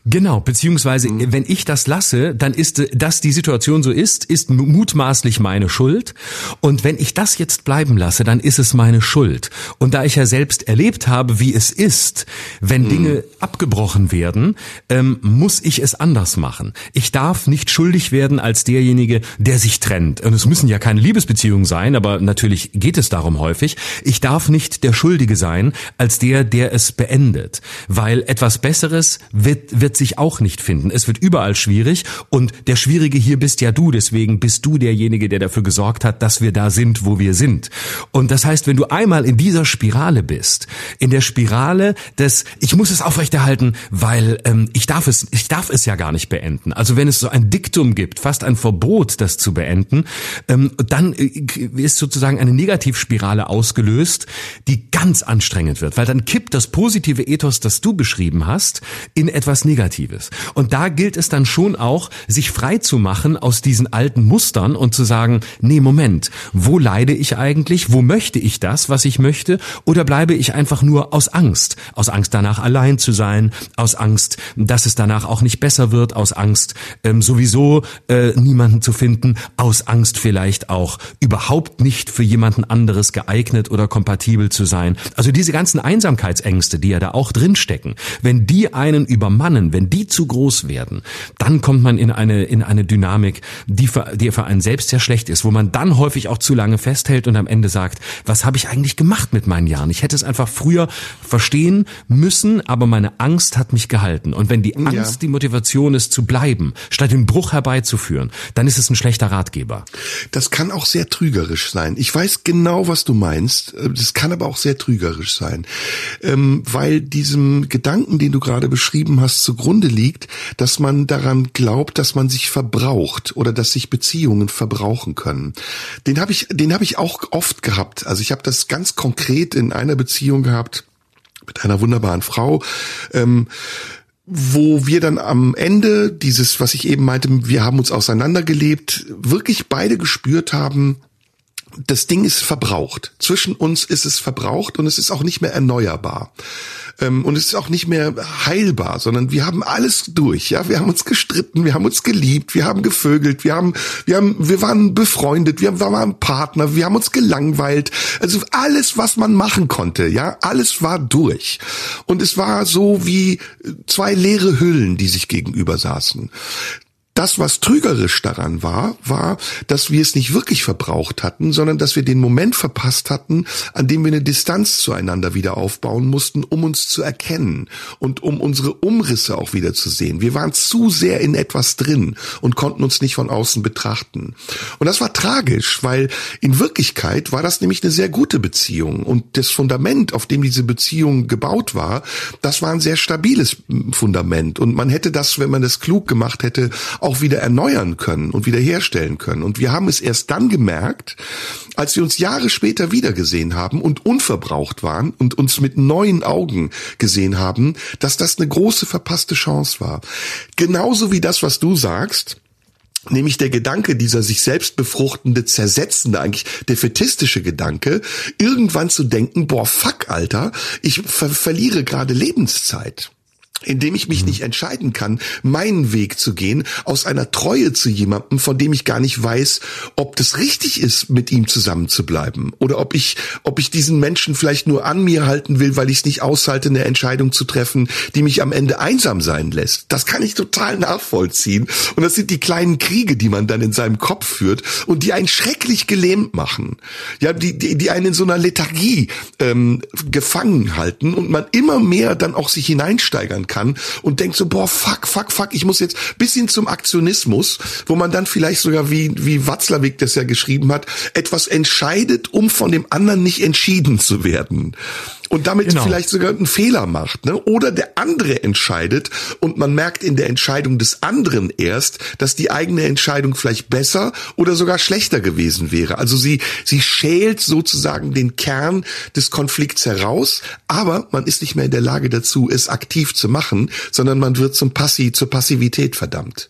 Genau, beziehungsweise mhm. wenn ich das lasse, dann ist, dass die Situation so ist, ist mutmaßlich meine Schuld. Und wenn ich das jetzt bleiben lasse, dann ist es meine Schuld. Und da ich ja selbst erlebt habe, wie es ist, wenn mhm. Dinge abgebrochen werden, ähm, muss ich es anders machen. Ich darf nicht schuldig werden als derjenige, der sich trennt. Und es müssen ja keine Liebesbeziehungen sein, aber natürlich geht es darum häufig. Ich darf nicht der Schuldige sein als der, der es beendet. Weil etwas Besseres wird, wird wird sich auch nicht finden. Es wird überall schwierig und der Schwierige hier bist ja du, deswegen bist du derjenige, der dafür gesorgt hat, dass wir da sind, wo wir sind. Und das heißt, wenn du einmal in dieser Spirale bist, in der Spirale des, ich muss es aufrechterhalten, weil ähm, ich darf es, ich darf es ja gar nicht beenden. Also wenn es so ein Diktum gibt, fast ein Verbot, das zu beenden, ähm, dann äh, ist sozusagen eine Negativspirale ausgelöst, die ganz anstrengend wird, weil dann kippt das positive Ethos, das du beschrieben hast, in etwas Negatives. Negatives. Und da gilt es dann schon auch, sich frei zu machen aus diesen alten Mustern und zu sagen, nee, Moment, wo leide ich eigentlich? Wo möchte ich das, was ich möchte? Oder bleibe ich einfach nur aus Angst? Aus Angst danach allein zu sein, aus Angst, dass es danach auch nicht besser wird, aus Angst ähm, sowieso äh, niemanden zu finden, aus Angst vielleicht auch überhaupt nicht für jemanden anderes geeignet oder kompatibel zu sein. Also diese ganzen Einsamkeitsängste, die ja da auch drinstecken, wenn die einen übermannen, wenn die zu groß werden, dann kommt man in eine, in eine Dynamik, die für, die für einen selbst sehr schlecht ist, wo man dann häufig auch zu lange festhält und am Ende sagt, was habe ich eigentlich gemacht mit meinen Jahren? Ich hätte es einfach früher verstehen müssen, aber meine Angst hat mich gehalten. Und wenn die Angst ja. die Motivation ist, zu bleiben, statt den Bruch herbeizuführen, dann ist es ein schlechter Ratgeber. Das kann auch sehr trügerisch sein. Ich weiß genau, was du meinst. Das kann aber auch sehr trügerisch sein. Ähm, weil diesem Gedanken, den du gerade beschrieben hast, zu zugrunde liegt, dass man daran glaubt, dass man sich verbraucht oder dass sich Beziehungen verbrauchen können. Den habe ich, den habe ich auch oft gehabt. Also ich habe das ganz konkret in einer Beziehung gehabt mit einer wunderbaren Frau. Ähm, wo wir dann am Ende dieses, was ich eben meinte, wir haben uns auseinandergelebt, wirklich beide gespürt haben, das Ding ist verbraucht. Zwischen uns ist es verbraucht und es ist auch nicht mehr erneuerbar. Ähm, und es ist auch nicht mehr heilbar, sondern wir haben alles durch. Ja, wir haben uns gestritten, wir haben uns geliebt, wir haben gevögelt, wir haben, wir haben, wir waren befreundet, wir waren Partner, wir haben uns gelangweilt. Also alles, was man machen konnte, ja, alles war durch. Und es war so wie zwei leere Hüllen, die sich gegenüber saßen. Das, was trügerisch daran war, war, dass wir es nicht wirklich verbraucht hatten, sondern dass wir den Moment verpasst hatten, an dem wir eine Distanz zueinander wieder aufbauen mussten, um uns zu erkennen und um unsere Umrisse auch wieder zu sehen. Wir waren zu sehr in etwas drin und konnten uns nicht von außen betrachten. Und das war tragisch, weil in Wirklichkeit war das nämlich eine sehr gute Beziehung und das Fundament, auf dem diese Beziehung gebaut war, das war ein sehr stabiles Fundament und man hätte das, wenn man das klug gemacht hätte, auch wieder erneuern können und wiederherstellen können. Und wir haben es erst dann gemerkt, als wir uns Jahre später wiedergesehen haben und unverbraucht waren und uns mit neuen Augen gesehen haben, dass das eine große verpasste Chance war. Genauso wie das, was du sagst, nämlich der Gedanke, dieser sich selbst befruchtende, zersetzende, eigentlich defetistische Gedanke, irgendwann zu denken, boah, fuck, Alter, ich ver verliere gerade Lebenszeit indem ich mich nicht entscheiden kann, meinen Weg zu gehen, aus einer Treue zu jemandem, von dem ich gar nicht weiß, ob das richtig ist, mit ihm zusammen zu bleiben oder ob ich, ob ich diesen Menschen vielleicht nur an mir halten will, weil ich es nicht aushalte, eine Entscheidung zu treffen, die mich am Ende einsam sein lässt. Das kann ich total nachvollziehen. Und das sind die kleinen Kriege, die man dann in seinem Kopf führt und die einen schrecklich gelähmt machen. Ja, die, die, die einen in so einer Lethargie ähm, gefangen halten und man immer mehr dann auch sich hineinsteigern kann und denkt so, boah, fuck, fuck, fuck, ich muss jetzt bis hin zum Aktionismus, wo man dann vielleicht sogar, wie, wie Watzlawick das ja geschrieben hat, etwas entscheidet, um von dem anderen nicht entschieden zu werden und damit genau. vielleicht sogar einen Fehler macht, ne? Oder der andere entscheidet und man merkt in der Entscheidung des anderen erst, dass die eigene Entscheidung vielleicht besser oder sogar schlechter gewesen wäre. Also sie sie schält sozusagen den Kern des Konflikts heraus, aber man ist nicht mehr in der Lage dazu, es aktiv zu machen, sondern man wird zum Passi zur Passivität verdammt.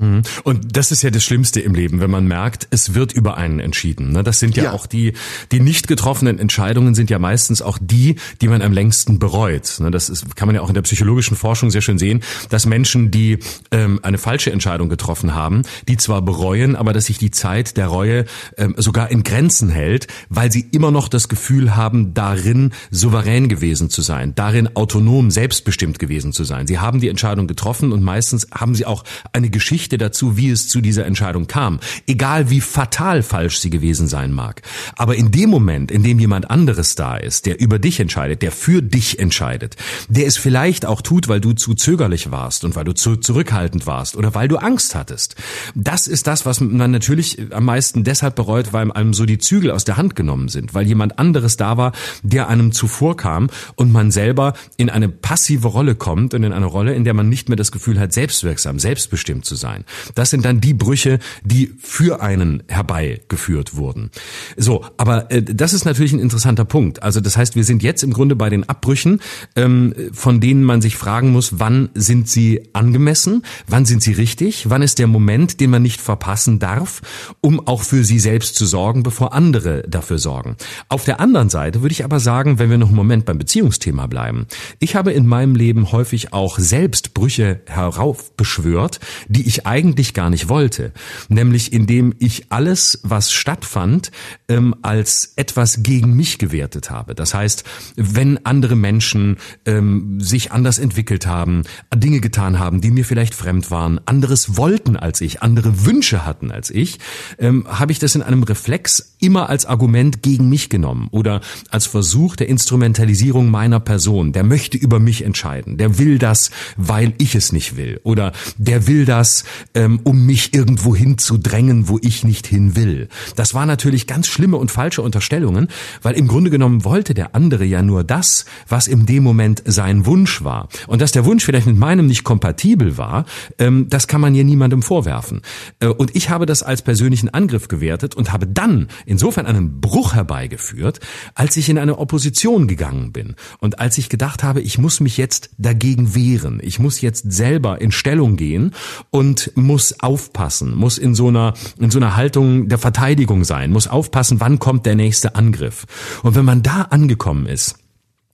Mhm. Und das ist ja das Schlimmste im Leben, wenn man merkt, es wird über einen entschieden. Ne? Das sind ja, ja, auch die, die nicht getroffenen Entscheidungen sind ja meistens auch die, die man am längsten bereut. Ne? Das ist, kann man ja auch in der psychologischen Forschung sehr schön sehen, dass Menschen, die ähm, eine falsche Entscheidung getroffen haben, die zwar bereuen, aber dass sich die Zeit der Reue ähm, sogar in Grenzen hält, weil sie immer noch das Gefühl haben, darin souverän gewesen zu sein, darin autonom, selbstbestimmt gewesen zu sein. Sie haben die Entscheidung getroffen und meistens haben sie auch eine Geschichte Geschichte dazu, wie es zu dieser Entscheidung kam, egal wie fatal falsch sie gewesen sein mag. Aber in dem Moment, in dem jemand anderes da ist, der über dich entscheidet, der für dich entscheidet, der es vielleicht auch tut, weil du zu zögerlich warst und weil du zu zurückhaltend warst oder weil du Angst hattest, das ist das, was man natürlich am meisten deshalb bereut, weil einem so die Zügel aus der Hand genommen sind, weil jemand anderes da war, der einem zuvorkam und man selber in eine passive Rolle kommt und in eine Rolle, in der man nicht mehr das Gefühl hat, selbstwirksam, selbstbestimmt zu sein sein. Das sind dann die Brüche, die für einen herbeigeführt wurden. So, aber äh, das ist natürlich ein interessanter Punkt. Also das heißt, wir sind jetzt im Grunde bei den Abbrüchen, ähm, von denen man sich fragen muss, wann sind sie angemessen, wann sind sie richtig, wann ist der Moment, den man nicht verpassen darf, um auch für sie selbst zu sorgen, bevor andere dafür sorgen. Auf der anderen Seite würde ich aber sagen, wenn wir noch einen Moment beim Beziehungsthema bleiben, ich habe in meinem Leben häufig auch selbst Brüche heraufbeschwört, die ich eigentlich gar nicht wollte, nämlich indem ich alles, was stattfand, ähm, als etwas gegen mich gewertet habe. Das heißt, wenn andere Menschen ähm, sich anders entwickelt haben, Dinge getan haben, die mir vielleicht fremd waren, anderes wollten als ich, andere Wünsche hatten als ich, ähm, habe ich das in einem Reflex immer als Argument gegen mich genommen oder als Versuch der Instrumentalisierung meiner Person. Der möchte über mich entscheiden. Der will das, weil ich es nicht will. Oder der will das, ähm, um mich irgendwo hinzudrängen, wo ich nicht hin will. Das war natürlich ganz schlimme und falsche Unterstellungen, weil im Grunde genommen wollte der andere ja nur das, was in dem Moment sein Wunsch war. Und dass der Wunsch vielleicht mit meinem nicht kompatibel war, ähm, das kann man ja niemandem vorwerfen. Äh, und ich habe das als persönlichen Angriff gewertet und habe dann insofern einen Bruch herbeigeführt, als ich in eine Opposition gegangen bin und als ich gedacht habe, ich muss mich jetzt dagegen wehren, ich muss jetzt selber in Stellung gehen und muss aufpassen, muss in so einer, in so einer Haltung der Verteidigung sein, muss aufpassen, wann kommt der nächste Angriff. Und wenn man da angekommen ist,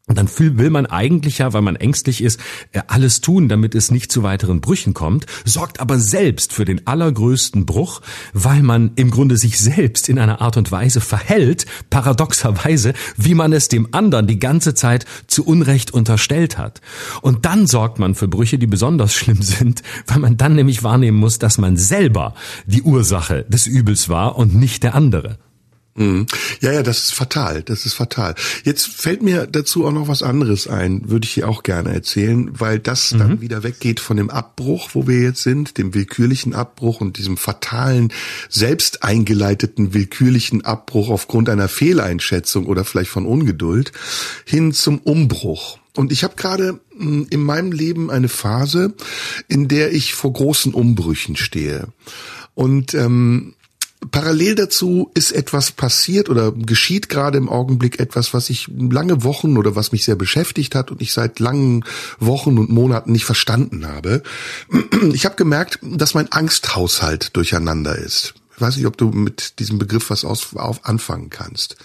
und dann will man eigentlich ja, weil man ängstlich ist, äh, alles tun, damit es nicht zu weiteren Brüchen kommt, sorgt aber selbst für den allergrößten Bruch, weil man im Grunde sich selbst in einer Art und Weise verhält, paradoxerweise, wie man es dem anderen die ganze Zeit zu Unrecht unterstellt hat. Und dann sorgt man für Brüche, die besonders schlimm sind, weil man dann nämlich wahrnehmen muss, dass man selber die Ursache des Übels war und nicht der andere. Mhm. Ja, ja, das ist fatal. Das ist fatal. Jetzt fällt mir dazu auch noch was anderes ein, würde ich hier auch gerne erzählen, weil das mhm. dann wieder weggeht von dem Abbruch, wo wir jetzt sind, dem willkürlichen Abbruch und diesem fatalen, selbst eingeleiteten willkürlichen Abbruch aufgrund einer Fehleinschätzung oder vielleicht von Ungeduld, hin zum Umbruch. Und ich habe gerade hm, in meinem Leben eine Phase, in der ich vor großen Umbrüchen stehe. Und ähm, Parallel dazu ist etwas passiert oder geschieht gerade im Augenblick etwas, was ich lange Wochen oder was mich sehr beschäftigt hat und ich seit langen Wochen und Monaten nicht verstanden habe. Ich habe gemerkt, dass mein Angsthaushalt durcheinander ist. Ich weiß nicht, ob du mit diesem Begriff was aus, auf anfangen kannst.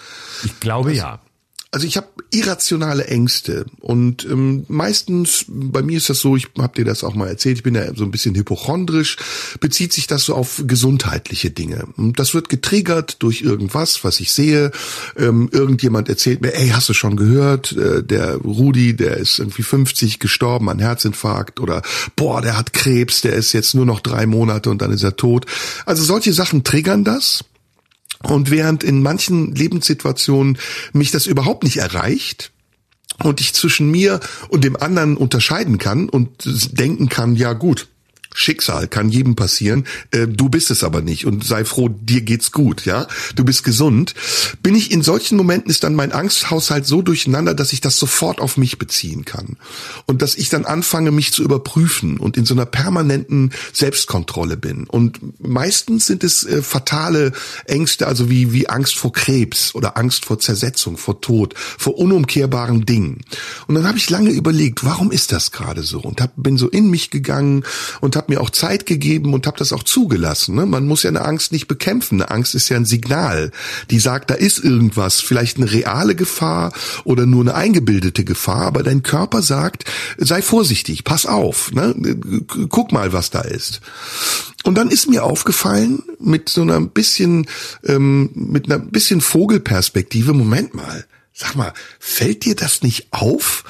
Ich glaube das, ja. Also ich habe irrationale Ängste und ähm, meistens, bei mir ist das so, ich habe dir das auch mal erzählt, ich bin ja so ein bisschen hypochondrisch, bezieht sich das so auf gesundheitliche Dinge. Und das wird getriggert durch irgendwas, was ich sehe. Ähm, irgendjemand erzählt mir, ey, hast du schon gehört, äh, der Rudi, der ist irgendwie 50 gestorben an Herzinfarkt oder boah, der hat Krebs, der ist jetzt nur noch drei Monate und dann ist er tot. Also solche Sachen triggern das. Und während in manchen Lebenssituationen mich das überhaupt nicht erreicht, und ich zwischen mir und dem anderen unterscheiden kann und denken kann, ja gut, Schicksal kann jedem passieren. Äh, du bist es aber nicht und sei froh, dir geht's gut, ja. Du bist gesund. Bin ich in solchen Momenten ist dann mein Angsthaushalt so durcheinander, dass ich das sofort auf mich beziehen kann und dass ich dann anfange, mich zu überprüfen und in so einer permanenten Selbstkontrolle bin. Und meistens sind es äh, fatale Ängste, also wie wie Angst vor Krebs oder Angst vor Zersetzung, vor Tod, vor unumkehrbaren Dingen. Und dann habe ich lange überlegt, warum ist das gerade so und hab, bin so in mich gegangen und habe mir auch Zeit gegeben und habe das auch zugelassen. Ne? Man muss ja eine Angst nicht bekämpfen. Eine Angst ist ja ein Signal, die sagt, da ist irgendwas, vielleicht eine reale Gefahr oder nur eine eingebildete Gefahr, aber dein Körper sagt, sei vorsichtig, pass auf, ne? guck mal, was da ist. Und dann ist mir aufgefallen, mit so einer bisschen, ähm, mit einer bisschen Vogelperspektive, Moment mal, sag mal, fällt dir das nicht auf,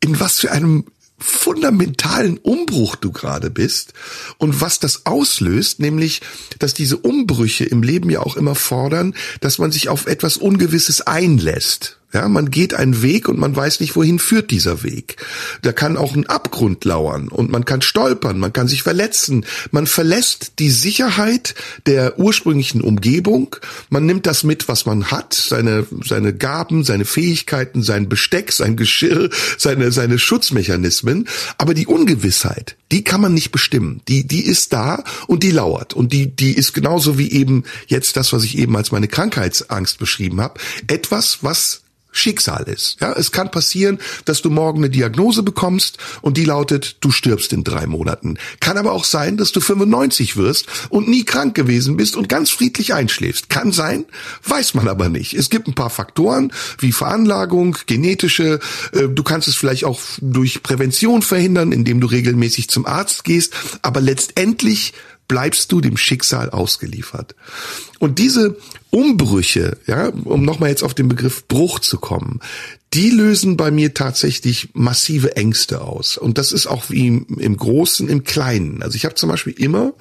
in was für einem fundamentalen Umbruch du gerade bist und was das auslöst, nämlich, dass diese Umbrüche im Leben ja auch immer fordern, dass man sich auf etwas Ungewisses einlässt. Ja, man geht einen Weg und man weiß nicht, wohin führt dieser Weg. Da kann auch ein Abgrund lauern und man kann stolpern, man kann sich verletzen. Man verlässt die Sicherheit der ursprünglichen Umgebung. Man nimmt das mit, was man hat, seine, seine Gaben, seine Fähigkeiten, sein Besteck, sein Geschirr, seine, seine Schutzmechanismen. Aber die Ungewissheit, die kann man nicht bestimmen. Die, die ist da und die lauert. Und die, die ist genauso wie eben jetzt das, was ich eben als meine Krankheitsangst beschrieben habe. Etwas, was Schicksal ist. Ja, es kann passieren, dass du morgen eine Diagnose bekommst und die lautet, du stirbst in drei Monaten. Kann aber auch sein, dass du 95 wirst und nie krank gewesen bist und ganz friedlich einschläfst. Kann sein, weiß man aber nicht. Es gibt ein paar Faktoren wie Veranlagung, genetische. Äh, du kannst es vielleicht auch durch Prävention verhindern, indem du regelmäßig zum Arzt gehst. Aber letztendlich bleibst du dem Schicksal ausgeliefert. Und diese Umbrüche, ja, um nochmal jetzt auf den Begriff Bruch zu kommen, die lösen bei mir tatsächlich massive Ängste aus. Und das ist auch wie im Großen, im Kleinen. Also ich habe zum Beispiel immer,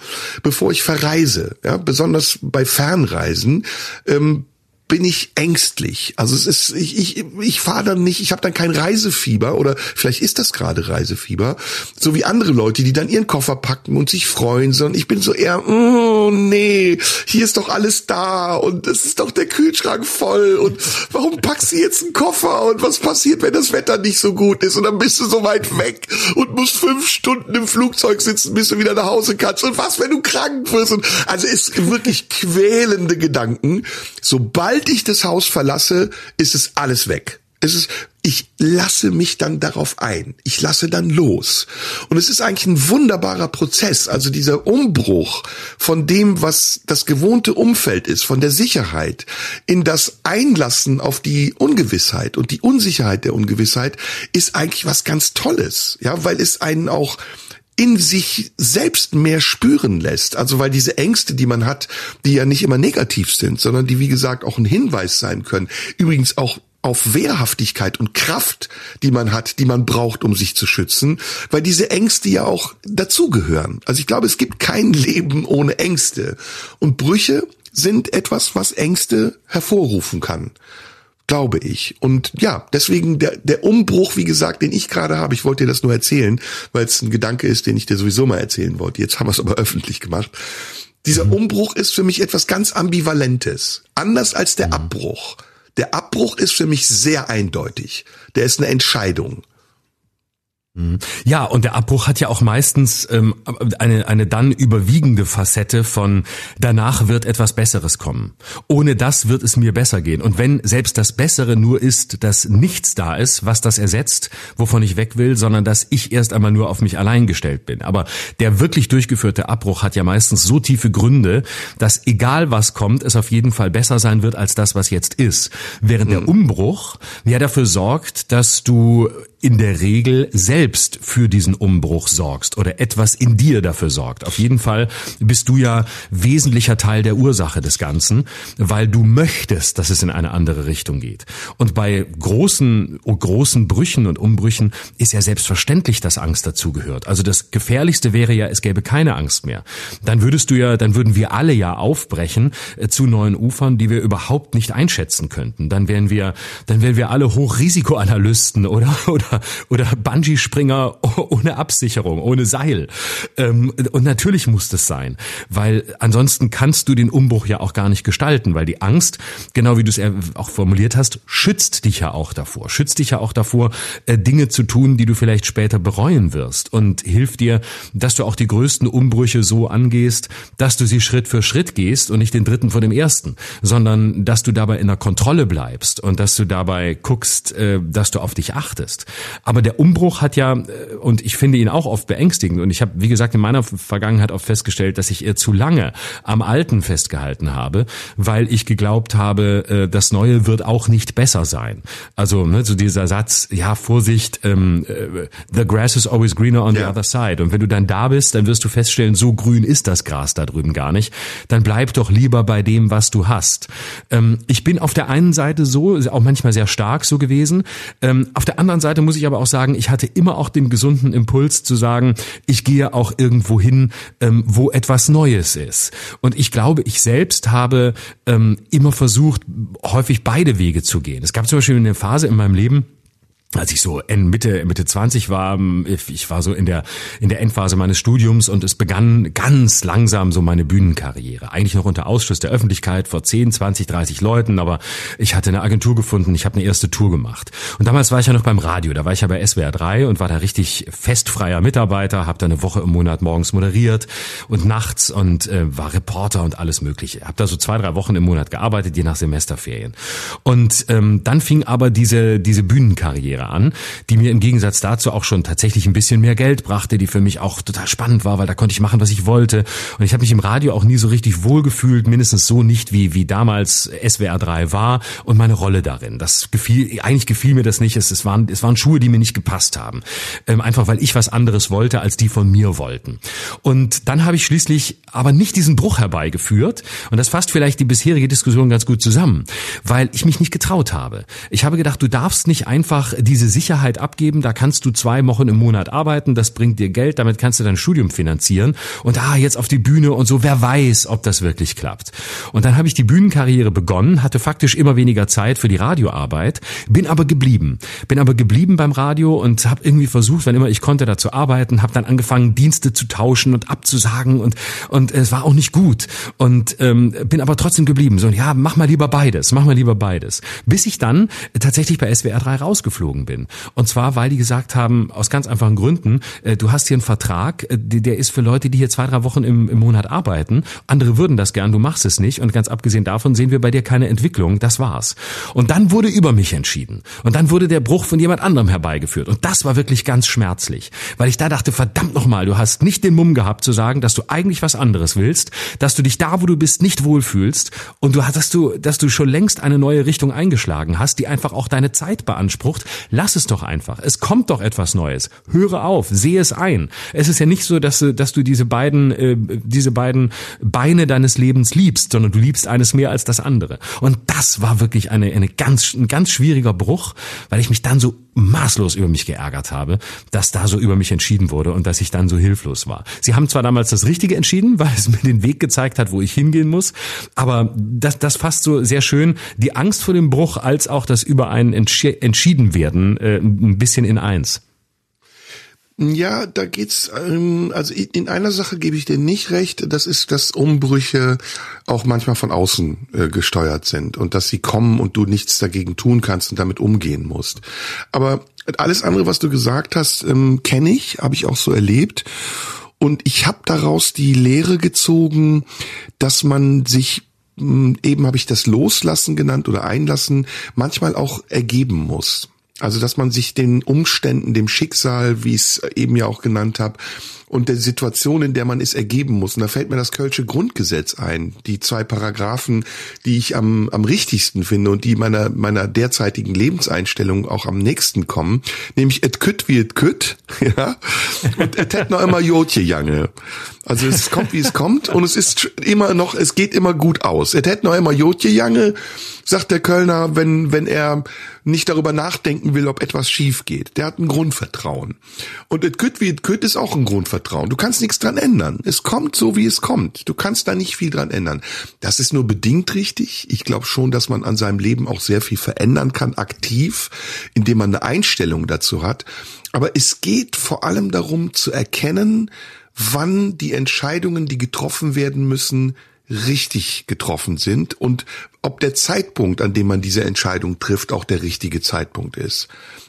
bevor ich verreise, ja, besonders bei Fernreisen, ähm, bin ich ängstlich. Also es ist, ich, ich, ich fahre dann nicht, ich habe dann kein Reisefieber oder vielleicht ist das gerade Reisefieber, so wie andere Leute, die dann ihren Koffer packen und sich freuen, sondern ich bin so eher, oh nee, hier ist doch alles da und es ist doch der Kühlschrank voll und warum packst du jetzt einen Koffer und was passiert, wenn das Wetter nicht so gut ist und dann bist du so weit weg und musst fünf Stunden im Flugzeug sitzen, bis du wieder nach Hause kannst und was, wenn du krank wirst und also es ist wirklich quälende Gedanken. Sobald sobald ich das Haus verlasse, ist es alles weg. Es ist, ich lasse mich dann darauf ein. Ich lasse dann los. Und es ist eigentlich ein wunderbarer Prozess. Also dieser Umbruch von dem, was das gewohnte Umfeld ist, von der Sicherheit in das Einlassen auf die Ungewissheit und die Unsicherheit der Ungewissheit ist eigentlich was ganz Tolles. Ja, weil es einen auch in sich selbst mehr spüren lässt. Also weil diese Ängste, die man hat, die ja nicht immer negativ sind, sondern die, wie gesagt, auch ein Hinweis sein können. Übrigens auch auf Wehrhaftigkeit und Kraft, die man hat, die man braucht, um sich zu schützen, weil diese Ängste ja auch dazugehören. Also ich glaube, es gibt kein Leben ohne Ängste. Und Brüche sind etwas, was Ängste hervorrufen kann glaube ich. Und ja, deswegen der, der Umbruch, wie gesagt, den ich gerade habe, ich wollte dir das nur erzählen, weil es ein Gedanke ist, den ich dir sowieso mal erzählen wollte. Jetzt haben wir es aber öffentlich gemacht. Dieser mhm. Umbruch ist für mich etwas ganz Ambivalentes. Anders als der mhm. Abbruch. Der Abbruch ist für mich sehr eindeutig. Der ist eine Entscheidung. Mhm. Ja, und der Abbruch hat ja auch meistens ähm, eine, eine dann überwiegende Facette von danach wird etwas Besseres kommen. Ohne das wird es mir besser gehen. Und wenn selbst das Bessere nur ist, dass nichts da ist, was das ersetzt, wovon ich weg will, sondern dass ich erst einmal nur auf mich allein gestellt bin. Aber der wirklich durchgeführte Abbruch hat ja meistens so tiefe Gründe, dass egal was kommt, es auf jeden Fall besser sein wird als das, was jetzt ist. Während der hm. Umbruch ja dafür sorgt, dass du in der Regel selbst für diesen Umbruch sorgst oder etwas in dir dafür sorgt. Auf jeden Fall bist du ja wesentlicher Teil der Ursache des Ganzen, weil du möchtest, dass es in eine andere Richtung geht. Und bei großen, großen Brüchen und Umbrüchen ist ja selbstverständlich, dass Angst dazugehört. Also das Gefährlichste wäre ja, es gäbe keine Angst mehr. Dann würdest du ja, dann würden wir alle ja aufbrechen äh, zu neuen Ufern, die wir überhaupt nicht einschätzen könnten. Dann wären wir, dann wären wir alle Hochrisikoanalysten oder, oder oder Bungee-Springer ohne Absicherung, ohne Seil. Ähm, und natürlich muss das sein, weil ansonsten kannst du den Umbruch ja auch gar nicht gestalten, weil die Angst, genau wie du es auch formuliert hast, schützt dich ja auch davor, schützt dich ja auch davor, äh, Dinge zu tun, die du vielleicht später bereuen wirst und hilft dir, dass du auch die größten Umbrüche so angehst, dass du sie Schritt für Schritt gehst und nicht den dritten vor dem ersten, sondern dass du dabei in der Kontrolle bleibst und dass du dabei guckst, äh, dass du auf dich achtest. Aber der Umbruch hat ja, äh, und ich finde ihn auch oft beängstigend, und ich habe, wie gesagt, in meiner Vergangenheit oft festgestellt, dass ich eher zu lange am Alten festgehalten habe, weil ich geglaubt habe, äh, das Neue wird auch nicht besser sein. Also ne, so dieser Satz, ja, Vorsicht, ähm, äh, the grass is always greener on ja. the other side. Und wenn du dann da bist, dann wirst du feststellen, so grün ist das Gras da drüben gar nicht. Dann bleib doch lieber bei dem, was du hast. Ähm, ich bin auf der einen Seite so, auch manchmal sehr stark so gewesen. Ähm, auf der anderen Seite muss ich aber auch sagen, ich hatte immer auch den gesunden Impuls zu sagen, ich gehe auch irgendwo hin, ähm, wo etwas Neues ist. Und ich glaube, ich selbst habe ähm, immer versucht, häufig beide Wege zu gehen. Es gab zum Beispiel eine Phase in meinem Leben, als ich so Mitte Mitte 20 war, ich war so in der in der Endphase meines Studiums und es begann ganz langsam so meine Bühnenkarriere. Eigentlich noch unter Ausschluss der Öffentlichkeit vor 10, 20, 30 Leuten, aber ich hatte eine Agentur gefunden, ich habe eine erste Tour gemacht. Und damals war ich ja noch beim Radio, da war ich ja bei SWR 3 und war da richtig festfreier Mitarbeiter, habe da eine Woche im Monat morgens moderiert und nachts und äh, war Reporter und alles mögliche. Habe da so zwei, drei Wochen im Monat gearbeitet, je nach Semesterferien. Und ähm, dann fing aber diese diese Bühnenkarriere Karriere an, die mir im Gegensatz dazu auch schon tatsächlich ein bisschen mehr Geld brachte, die für mich auch total spannend war, weil da konnte ich machen, was ich wollte. Und ich habe mich im Radio auch nie so richtig wohlgefühlt, mindestens so nicht wie wie damals SWR 3 war und meine Rolle darin. Das gefiel eigentlich gefiel mir das nicht. Es, es waren es waren Schuhe, die mir nicht gepasst haben, ähm, einfach weil ich was anderes wollte, als die von mir wollten. Und dann habe ich schließlich aber nicht diesen Bruch herbeigeführt und das fasst vielleicht die bisherige Diskussion ganz gut zusammen, weil ich mich nicht getraut habe. Ich habe gedacht, du darfst nicht einfach diese Sicherheit abgeben, da kannst du zwei Wochen im Monat arbeiten, das bringt dir Geld, damit kannst du dein Studium finanzieren und ah, jetzt auf die Bühne und so, wer weiß, ob das wirklich klappt. Und dann habe ich die Bühnenkarriere begonnen, hatte faktisch immer weniger Zeit für die Radioarbeit, bin aber geblieben. Bin aber geblieben beim Radio und habe irgendwie versucht, wenn immer ich konnte, da zu arbeiten, habe dann angefangen, Dienste zu tauschen und abzusagen und, und es war auch nicht gut. Und ähm, bin aber trotzdem geblieben. So, ja, mach mal lieber beides, mach mal lieber beides. Bis ich dann tatsächlich bei SWR 3 rausgeflogen geflogen bin. Und zwar, weil die gesagt haben, aus ganz einfachen Gründen, äh, du hast hier einen Vertrag, äh, der ist für Leute, die hier zwei, drei Wochen im, im Monat arbeiten. Andere würden das gern, du machst es nicht. Und ganz abgesehen davon sehen wir bei dir keine Entwicklung. Das war's. Und dann wurde über mich entschieden. Und dann wurde der Bruch von jemand anderem herbeigeführt. Und das war wirklich ganz schmerzlich. Weil ich da dachte, verdammt nochmal, du hast nicht den Mumm gehabt zu sagen, dass du eigentlich was anderes willst, dass du dich da, wo du bist, nicht wohlfühlst und du hattest du, dass du schon längst eine neue Richtung eingeschlagen hast, die einfach auch deine Zeit beansprucht, Lass es doch einfach. Es kommt doch etwas Neues. Höre auf, sehe es ein. Es ist ja nicht so, dass du, dass du diese beiden, äh, diese beiden Beine deines Lebens liebst, sondern du liebst eines mehr als das andere. Und das war wirklich eine, eine ganz, ein ganz schwieriger Bruch, weil ich mich dann so maßlos über mich geärgert habe, dass da so über mich entschieden wurde und dass ich dann so hilflos war. Sie haben zwar damals das Richtige entschieden, weil es mir den Weg gezeigt hat, wo ich hingehen muss, aber das, das fasst so sehr schön die Angst vor dem Bruch als auch das über einen entschieden werden äh, ein bisschen in eins. Ja, da geht's, ähm, also in einer Sache gebe ich dir nicht recht, das ist, dass Umbrüche auch manchmal von außen äh, gesteuert sind und dass sie kommen und du nichts dagegen tun kannst und damit umgehen musst. Aber alles andere, was du gesagt hast, ähm, kenne ich, habe ich auch so erlebt. Und ich habe daraus die Lehre gezogen, dass man sich hm, eben habe ich das Loslassen genannt oder Einlassen, manchmal auch ergeben muss. Also dass man sich den Umständen, dem Schicksal, wie ich es eben ja auch genannt habe, und der Situation, in der man es ergeben muss. Und da fällt mir das Kölsche Grundgesetz ein, die zwei Paragraphen, die ich am, am richtigsten finde und die meiner, meiner derzeitigen Lebenseinstellung auch am nächsten kommen, nämlich et kütt wie et kütt, ja, und et hätt noch immer Jotje Jange. Also es kommt, wie es kommt und es ist immer noch, es geht immer gut aus. Et hätt noch immer Jotje Jange, sagt der Kölner, wenn, wenn er nicht darüber nachdenken will, ob etwas schief geht. Der hat ein Grundvertrauen. Und et kütt wie et kütt ist auch ein Grundvertrauen vertrauen. Du kannst nichts dran ändern. Es kommt so, wie es kommt. Du kannst da nicht viel dran ändern. Das ist nur bedingt richtig. Ich glaube schon, dass man an seinem Leben auch sehr viel verändern kann, aktiv, indem man eine Einstellung dazu hat. Aber es geht vor allem darum zu erkennen, wann die Entscheidungen, die getroffen werden müssen, richtig getroffen sind und ob der Zeitpunkt, an dem man diese Entscheidung trifft, auch der richtige Zeitpunkt ist.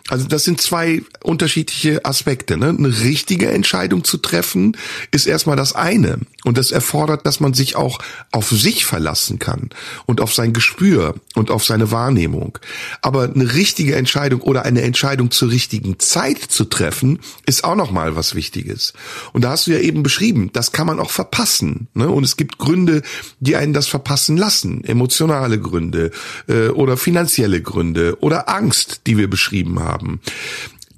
Also das sind zwei unterschiedliche Aspekte. Ne? Eine richtige Entscheidung zu treffen ist erstmal das eine. Und das erfordert, dass man sich auch auf sich verlassen kann und auf sein Gespür und auf seine Wahrnehmung. Aber eine richtige Entscheidung oder eine Entscheidung zur richtigen Zeit zu treffen, ist auch nochmal was Wichtiges. Und da hast du ja eben beschrieben, das kann man auch verpassen. Ne? Und es gibt Gründe, die einen das verpassen lassen. Emotionale Gründe äh, oder finanzielle Gründe oder Angst, die wir beschrieben haben.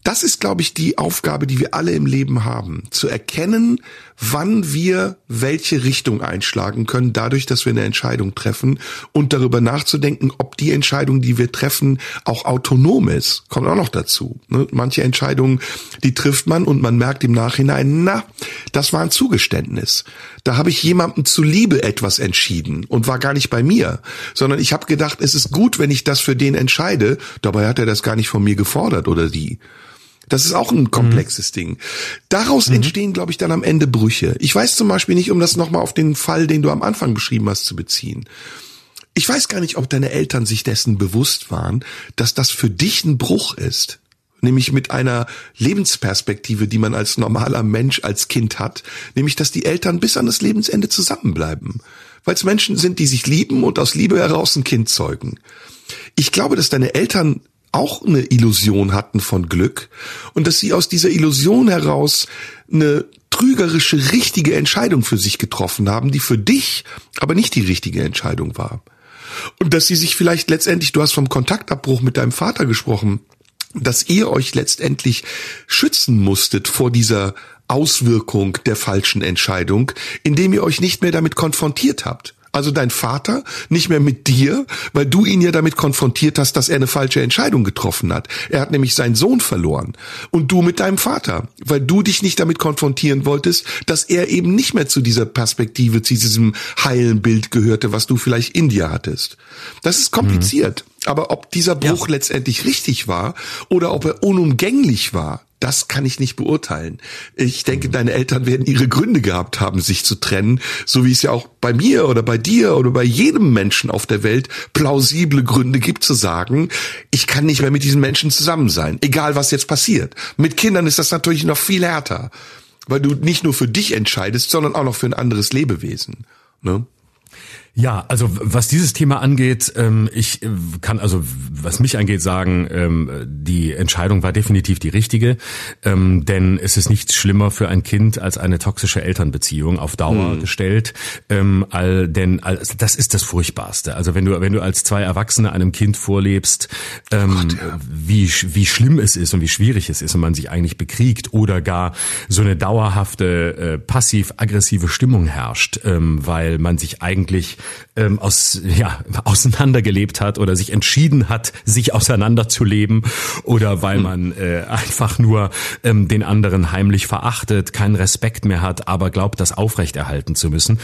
Das ist, glaube ich, die Aufgabe, die wir alle im Leben haben. Zu erkennen, wann wir welche Richtung einschlagen können, dadurch, dass wir eine Entscheidung treffen und darüber nachzudenken, ob die Entscheidung, die wir treffen, auch autonom ist. Kommt auch noch dazu. Ne? Manche Entscheidungen, die trifft man und man merkt im Nachhinein, na, das war ein Zugeständnis. Da habe ich jemandem zuliebe etwas entschieden und war gar nicht bei mir, sondern ich habe gedacht, es ist gut, wenn ich das für den entscheide. Dabei hat er das gar nicht von mir gefordert oder die. Das ist auch ein komplexes mhm. Ding. Daraus mhm. entstehen, glaube ich, dann am Ende Brüche. Ich weiß zum Beispiel nicht, um das nochmal auf den Fall, den du am Anfang beschrieben hast, zu beziehen. Ich weiß gar nicht, ob deine Eltern sich dessen bewusst waren, dass das für dich ein Bruch ist. Nämlich mit einer Lebensperspektive, die man als normaler Mensch als Kind hat. Nämlich, dass die Eltern bis an das Lebensende zusammenbleiben. Weil es Menschen sind, die sich lieben und aus Liebe heraus ein Kind zeugen. Ich glaube, dass deine Eltern auch eine Illusion hatten von Glück und dass sie aus dieser Illusion heraus eine trügerische, richtige Entscheidung für sich getroffen haben, die für dich aber nicht die richtige Entscheidung war. Und dass sie sich vielleicht letztendlich, du hast vom Kontaktabbruch mit deinem Vater gesprochen, dass ihr euch letztendlich schützen musstet vor dieser Auswirkung der falschen Entscheidung, indem ihr euch nicht mehr damit konfrontiert habt. Also dein Vater nicht mehr mit dir, weil du ihn ja damit konfrontiert hast, dass er eine falsche Entscheidung getroffen hat. Er hat nämlich seinen Sohn verloren. Und du mit deinem Vater, weil du dich nicht damit konfrontieren wolltest, dass er eben nicht mehr zu dieser Perspektive, zu diesem heilen Bild gehörte, was du vielleicht in dir hattest. Das ist kompliziert. Mhm. Aber ob dieser Bruch ja. letztendlich richtig war oder ob er unumgänglich war, das kann ich nicht beurteilen. Ich denke, deine Eltern werden ihre Gründe gehabt haben, sich zu trennen, so wie es ja auch bei mir oder bei dir oder bei jedem Menschen auf der Welt plausible Gründe gibt zu sagen, ich kann nicht mehr mit diesen Menschen zusammen sein, egal was jetzt passiert. Mit Kindern ist das natürlich noch viel härter, weil du nicht nur für dich entscheidest, sondern auch noch für ein anderes Lebewesen. Ne? Ja, also was dieses Thema angeht, ähm, ich äh, kann also was mich angeht sagen, ähm, die Entscheidung war definitiv die richtige, ähm, denn es ist nichts schlimmer für ein Kind als eine toxische Elternbeziehung auf Dauer mhm. gestellt, all, denn all, das ist das Furchtbarste. Also wenn du wenn du als zwei Erwachsene einem Kind vorlebst, ähm, Gott, ja. wie wie schlimm es ist und wie schwierig es ist und man sich eigentlich bekriegt oder gar so eine dauerhafte äh, passiv-aggressive Stimmung herrscht, weil man sich eigentlich ähm, aus, ja, auseinandergelebt hat oder sich entschieden hat, sich auseinanderzuleben oder weil man äh, einfach nur ähm, den anderen heimlich verachtet, keinen Respekt mehr hat, aber glaubt, das aufrechterhalten zu müssen.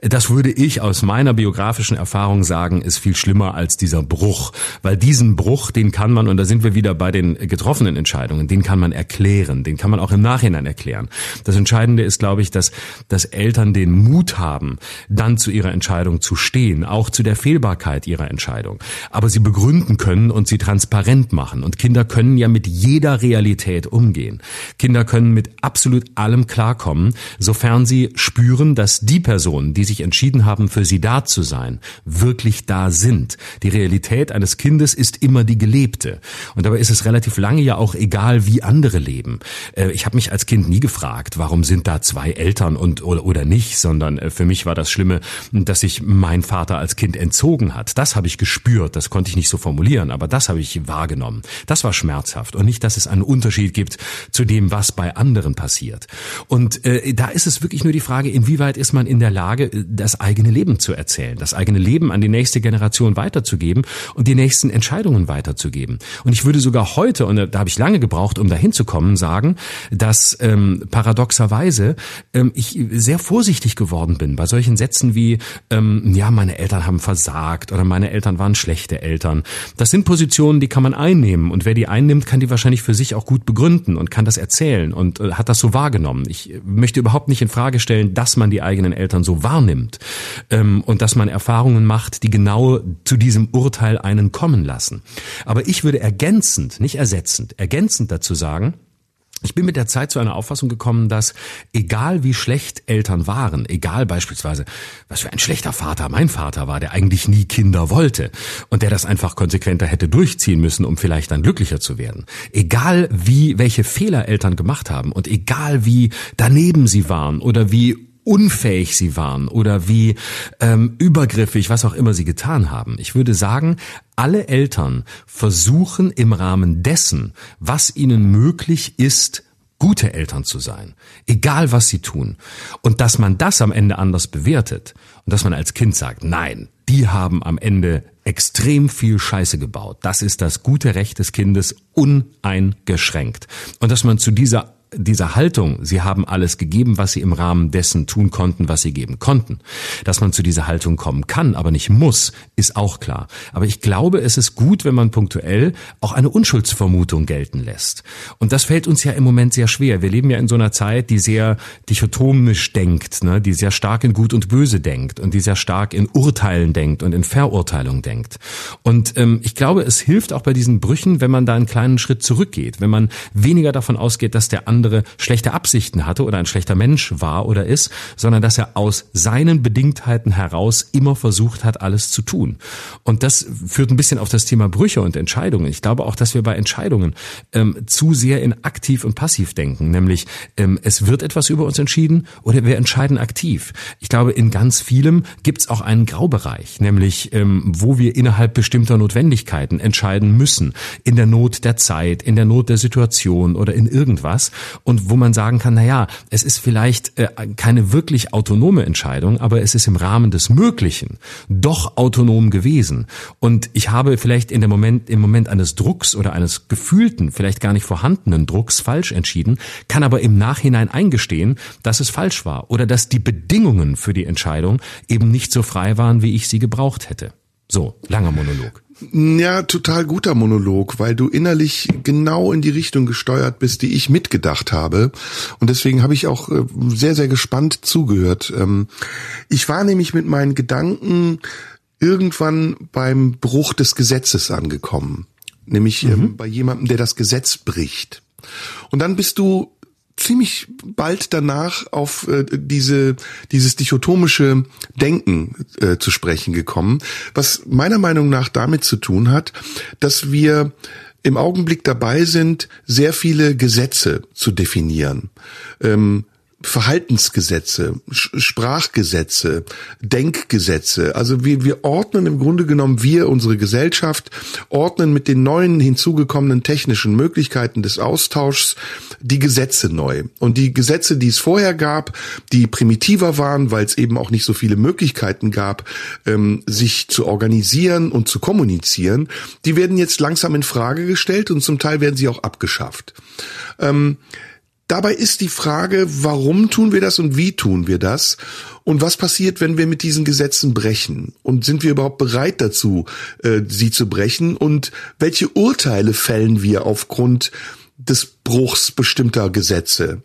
Das würde ich aus meiner biografischen Erfahrung sagen, ist viel schlimmer als dieser Bruch, weil diesen Bruch, den kann man, und da sind wir wieder bei den getroffenen Entscheidungen, den kann man erklären, den kann man auch im Nachhinein erklären. Das Entscheidende ist, glaube ich, dass, dass Eltern den Mut haben, dann zu ihrer Entscheidung zu stehen, auch zu der Fehlbarkeit ihrer Entscheidung. Aber sie begründen können und sie transparent machen. Und Kinder können ja mit jeder Realität umgehen. Kinder können mit absolut allem klarkommen, sofern sie spüren, dass die Personen, die sich entschieden haben, für sie da zu sein, wirklich da sind. Die Realität eines Kindes ist immer die gelebte. Und dabei ist es relativ lange ja auch egal, wie andere leben. Äh, ich habe mich als Kind nie gefragt, warum sind da zwei Eltern und oder, nicht, sondern äh, für mich war das Schlimme, dass ich mein Vater als Kind entzogen hat. Das habe ich gespürt, das konnte ich nicht so formulieren, aber das habe ich wahrgenommen. Das war schmerzhaft und nicht, dass es einen Unterschied gibt zu dem, was bei anderen passiert. Und äh, da ist es wirklich nur die Frage, inwieweit ist man in der Lage, das eigene Leben zu erzählen, das eigene Leben an die nächste Generation weiterzugeben und die nächsten Entscheidungen weiterzugeben. Und ich würde sogar heute, und da habe ich lange gebraucht, um dahin zu kommen, sagen, dass ähm, paradoxerweise ähm, ich sehr vorsichtig geworden bin bei solchen Sätzen wie ähm, ja, meine Eltern haben versagt oder meine Eltern waren schlechte Eltern. Das sind Positionen, die kann man einnehmen und wer die einnimmt, kann die wahrscheinlich für sich auch gut begründen und kann das erzählen und äh, hat das so wahrgenommen. Ich möchte überhaupt nicht in Frage stellen, dass man die eigenen Eltern so wahrnimmt ähm, und dass man Erfahrungen macht, die genau zu diesem Urteil einen kommen lassen. Aber ich würde ergänzend, nicht ersetzend, ergänzend dazu sagen, ich bin mit der Zeit zu einer Auffassung gekommen, dass egal wie schlecht Eltern waren, egal beispielsweise, was für ein schlechter Vater mein Vater war, der eigentlich nie Kinder wollte und der das einfach konsequenter hätte durchziehen müssen, um vielleicht dann glücklicher zu werden. Egal wie, welche Fehler Eltern gemacht haben und egal wie daneben sie waren oder wie unfähig sie waren oder wie ähm, übergriffig, was auch immer sie getan haben. Ich würde sagen, alle Eltern versuchen im Rahmen dessen, was ihnen möglich ist, gute Eltern zu sein, egal was sie tun. Und dass man das am Ende anders bewertet und dass man als Kind sagt, nein, die haben am Ende extrem viel Scheiße gebaut. Das ist das gute Recht des Kindes uneingeschränkt. Und dass man zu dieser dieser Haltung, sie haben alles gegeben, was sie im Rahmen dessen tun konnten, was sie geben konnten. Dass man zu dieser Haltung kommen kann, aber nicht muss, ist auch klar. Aber ich glaube, es ist gut, wenn man punktuell auch eine Unschuldsvermutung gelten lässt. Und das fällt uns ja im Moment sehr schwer. Wir leben ja in so einer Zeit, die sehr dichotomisch denkt, ne? die sehr stark in Gut und Böse denkt und die sehr stark in Urteilen denkt und in Verurteilung denkt. Und ähm, ich glaube, es hilft auch bei diesen Brüchen, wenn man da einen kleinen Schritt zurückgeht, wenn man weniger davon ausgeht, dass der andere andere schlechte Absichten hatte oder ein schlechter Mensch war oder ist, sondern dass er aus seinen Bedingtheiten heraus immer versucht hat, alles zu tun. Und das führt ein bisschen auf das Thema Brüche und Entscheidungen. Ich glaube auch, dass wir bei Entscheidungen ähm, zu sehr in aktiv und passiv denken, nämlich ähm, es wird etwas über uns entschieden oder wir entscheiden aktiv. Ich glaube, in ganz vielem gibt es auch einen Graubereich, nämlich ähm, wo wir innerhalb bestimmter Notwendigkeiten entscheiden müssen, in der Not der Zeit, in der Not der Situation oder in irgendwas und wo man sagen kann, na ja, es ist vielleicht äh, keine wirklich autonome Entscheidung, aber es ist im Rahmen des Möglichen doch autonom gewesen. Und ich habe vielleicht in dem Moment, im Moment eines Drucks oder eines gefühlten, vielleicht gar nicht vorhandenen Drucks falsch entschieden, kann aber im Nachhinein eingestehen, dass es falsch war oder dass die Bedingungen für die Entscheidung eben nicht so frei waren, wie ich sie gebraucht hätte. So, langer Monolog. Ja, total guter Monolog, weil du innerlich genau in die Richtung gesteuert bist, die ich mitgedacht habe. Und deswegen habe ich auch äh, sehr, sehr gespannt zugehört. Ähm, ich war nämlich mit meinen Gedanken irgendwann beim Bruch des Gesetzes angekommen. Nämlich ähm, mhm. bei jemandem, der das Gesetz bricht. Und dann bist du ziemlich bald danach auf äh, diese dieses dichotomische Denken äh, zu sprechen gekommen, was meiner Meinung nach damit zu tun hat, dass wir im Augenblick dabei sind, sehr viele Gesetze zu definieren. Ähm, Verhaltensgesetze, Sprachgesetze, Denkgesetze. Also wir, wir ordnen im Grunde genommen, wir, unsere Gesellschaft, ordnen mit den neuen hinzugekommenen technischen Möglichkeiten des Austauschs die Gesetze neu. Und die Gesetze, die es vorher gab, die primitiver waren, weil es eben auch nicht so viele Möglichkeiten gab, ähm, sich zu organisieren und zu kommunizieren, die werden jetzt langsam in Frage gestellt und zum Teil werden sie auch abgeschafft. Ähm, Dabei ist die Frage, warum tun wir das und wie tun wir das? Und was passiert, wenn wir mit diesen Gesetzen brechen? Und sind wir überhaupt bereit dazu, äh, sie zu brechen? Und welche Urteile fällen wir aufgrund des Bruchs bestimmter Gesetze?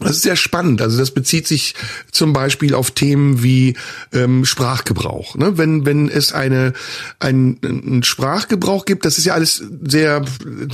Das ist sehr spannend. Also das bezieht sich zum Beispiel auf Themen wie ähm, Sprachgebrauch. Ne? Wenn wenn es eine ein, ein Sprachgebrauch gibt, das ist ja alles sehr.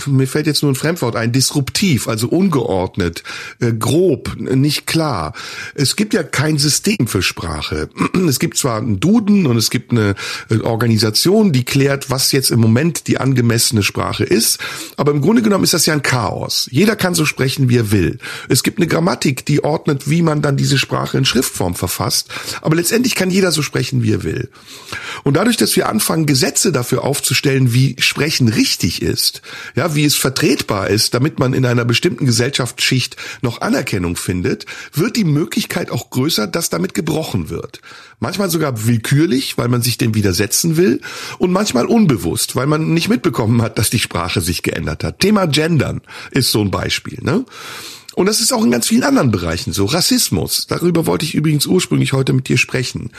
Mir fällt jetzt nur ein Fremdwort ein, disruptiv, also ungeordnet, äh, grob, nicht klar. Es gibt ja kein System für Sprache. Es gibt zwar einen Duden und es gibt eine äh, Organisation, die klärt, was jetzt im Moment die angemessene Sprache ist, aber im Grunde genommen ist das ja ein Chaos. Jeder kann so sprechen, wie er will. Es gibt eine Grammatik Grammatik, die ordnet, wie man dann diese Sprache in Schriftform verfasst. Aber letztendlich kann jeder so sprechen, wie er will. Und dadurch, dass wir anfangen, Gesetze dafür aufzustellen, wie Sprechen richtig ist, ja, wie es vertretbar ist, damit man in einer bestimmten Gesellschaftsschicht noch Anerkennung findet, wird die Möglichkeit auch größer, dass damit gebrochen wird. Manchmal sogar willkürlich, weil man sich dem widersetzen will und manchmal unbewusst, weil man nicht mitbekommen hat, dass die Sprache sich geändert hat. Thema Gendern ist so ein Beispiel. Ne? Und das ist auch in ganz vielen anderen Bereichen so. Rassismus, darüber wollte ich übrigens ursprünglich heute mit dir sprechen.